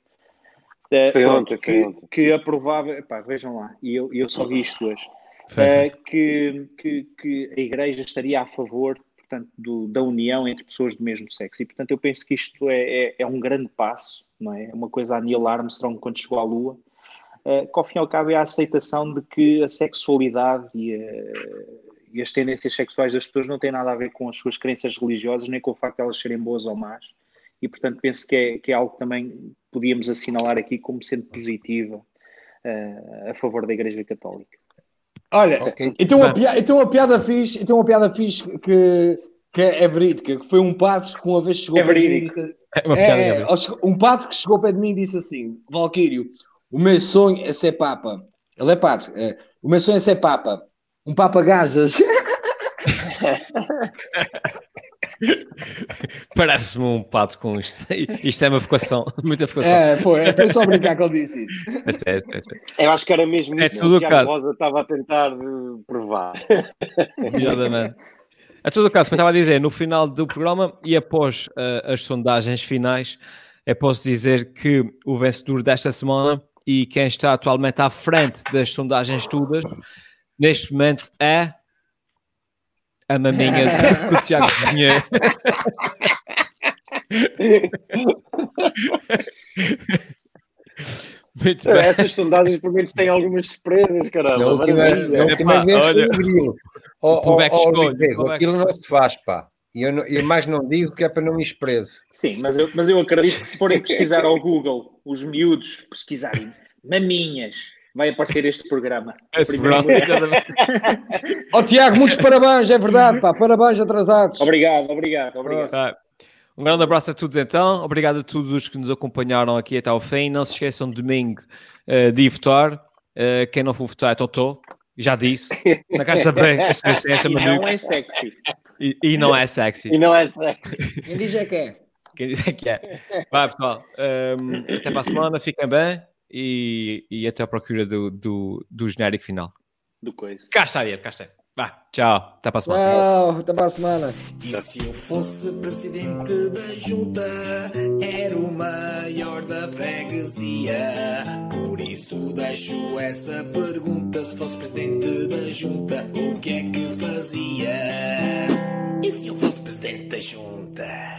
eh, Foi pronto, ontem, foi que, ontem. que aprovava, epá, vejam lá, e eu, eu só vi isto hoje, Foi, eh, que, que, que a Igreja estaria a favor portanto, do- da união entre pessoas do mesmo sexo. E, portanto, eu penso que isto é, é, é um grande passo, não é? É uma coisa a Neil Armstrong quando chegou à Lua, eh, que ao fim e ao cabo é a aceitação de que a sexualidade e, eh, e as tendências sexuais das pessoas não têm nada a ver com as suas crenças religiosas, nem com o facto de elas serem boas ou más. E, portanto, penso que é, que é algo que também podíamos assinalar aqui como sendo positiva eh, a favor da Igreja Católica. Olha, Ok. então uma, piada, então uma piada fixe, então uma piada fixe que, que é verídica, que foi um padre que uma vez chegou É para mim e disse, É uma piada, é, um padre que chegou para mim e disse assim, Valquírio, o meu sonho é ser papa. Ele é padre. é, o meu sonho é ser papa. Um papa gajas. Parece-me um pato com isto. Isto é uma focação, muita focação. é, foi, foi só brincar que ele disse isso. É sério, é sério. Eu acho que era mesmo É isso tudo que Tiago caso. Rosa estava a tentar eh, provar. Exatamente. A todo caso, como eu estava a dizer, no final do programa e após eh, as sondagens finais, eu posso dizer que o vencedor desta semana e quem está atualmente à frente das sondagens todas, neste momento é a maminha que o Tiago Pinheiro. Muito bem. Essas sondagens, pelo menos, têm algumas surpresas, caramba. Na última Epá, vez foi olha, o grilo. Ó, povo ó, é que ó, escolhe, é que Aquilo não se faz, pá. E eu, não- eu mais não digo que é para não me expreso. Sim, mas eu, mas eu acredito que se forem pesquisar ao Google, os miúdos pesquisarem maminhas, vai aparecer este programa. Esse programa. Ó Tiago, muitos parabéns, é verdade, pá, parabéns atrasados. Obrigado, obrigado, obrigado. Tá. Um grande abraço a todos então. Obrigado a todos os que nos acompanharam aqui até ao fim. Não se esqueçam domingo eh, de ir votar. Eh, quem não for votar é Totó. Já disse. Não quero saber. Eu sei, eu sei, essa E não é sexy. E, e não é sexy. E não é sério. Quem diz é que é. Quem diz é que é. Vai, pessoal. Ehm, até para a semana. Fiquem bem. E, e até à procura do, do, do genérico final. Do coisa. Cá está ele, cá está. Vá, tchau. Até para a semana. Tchau, até para a semana. E se eu fosse presidente da junta, era o maior da freguesia. Por isso deixo essa pergunta: se fosse presidente da junta, o que é que fazia? E se eu fosse presidente da junta?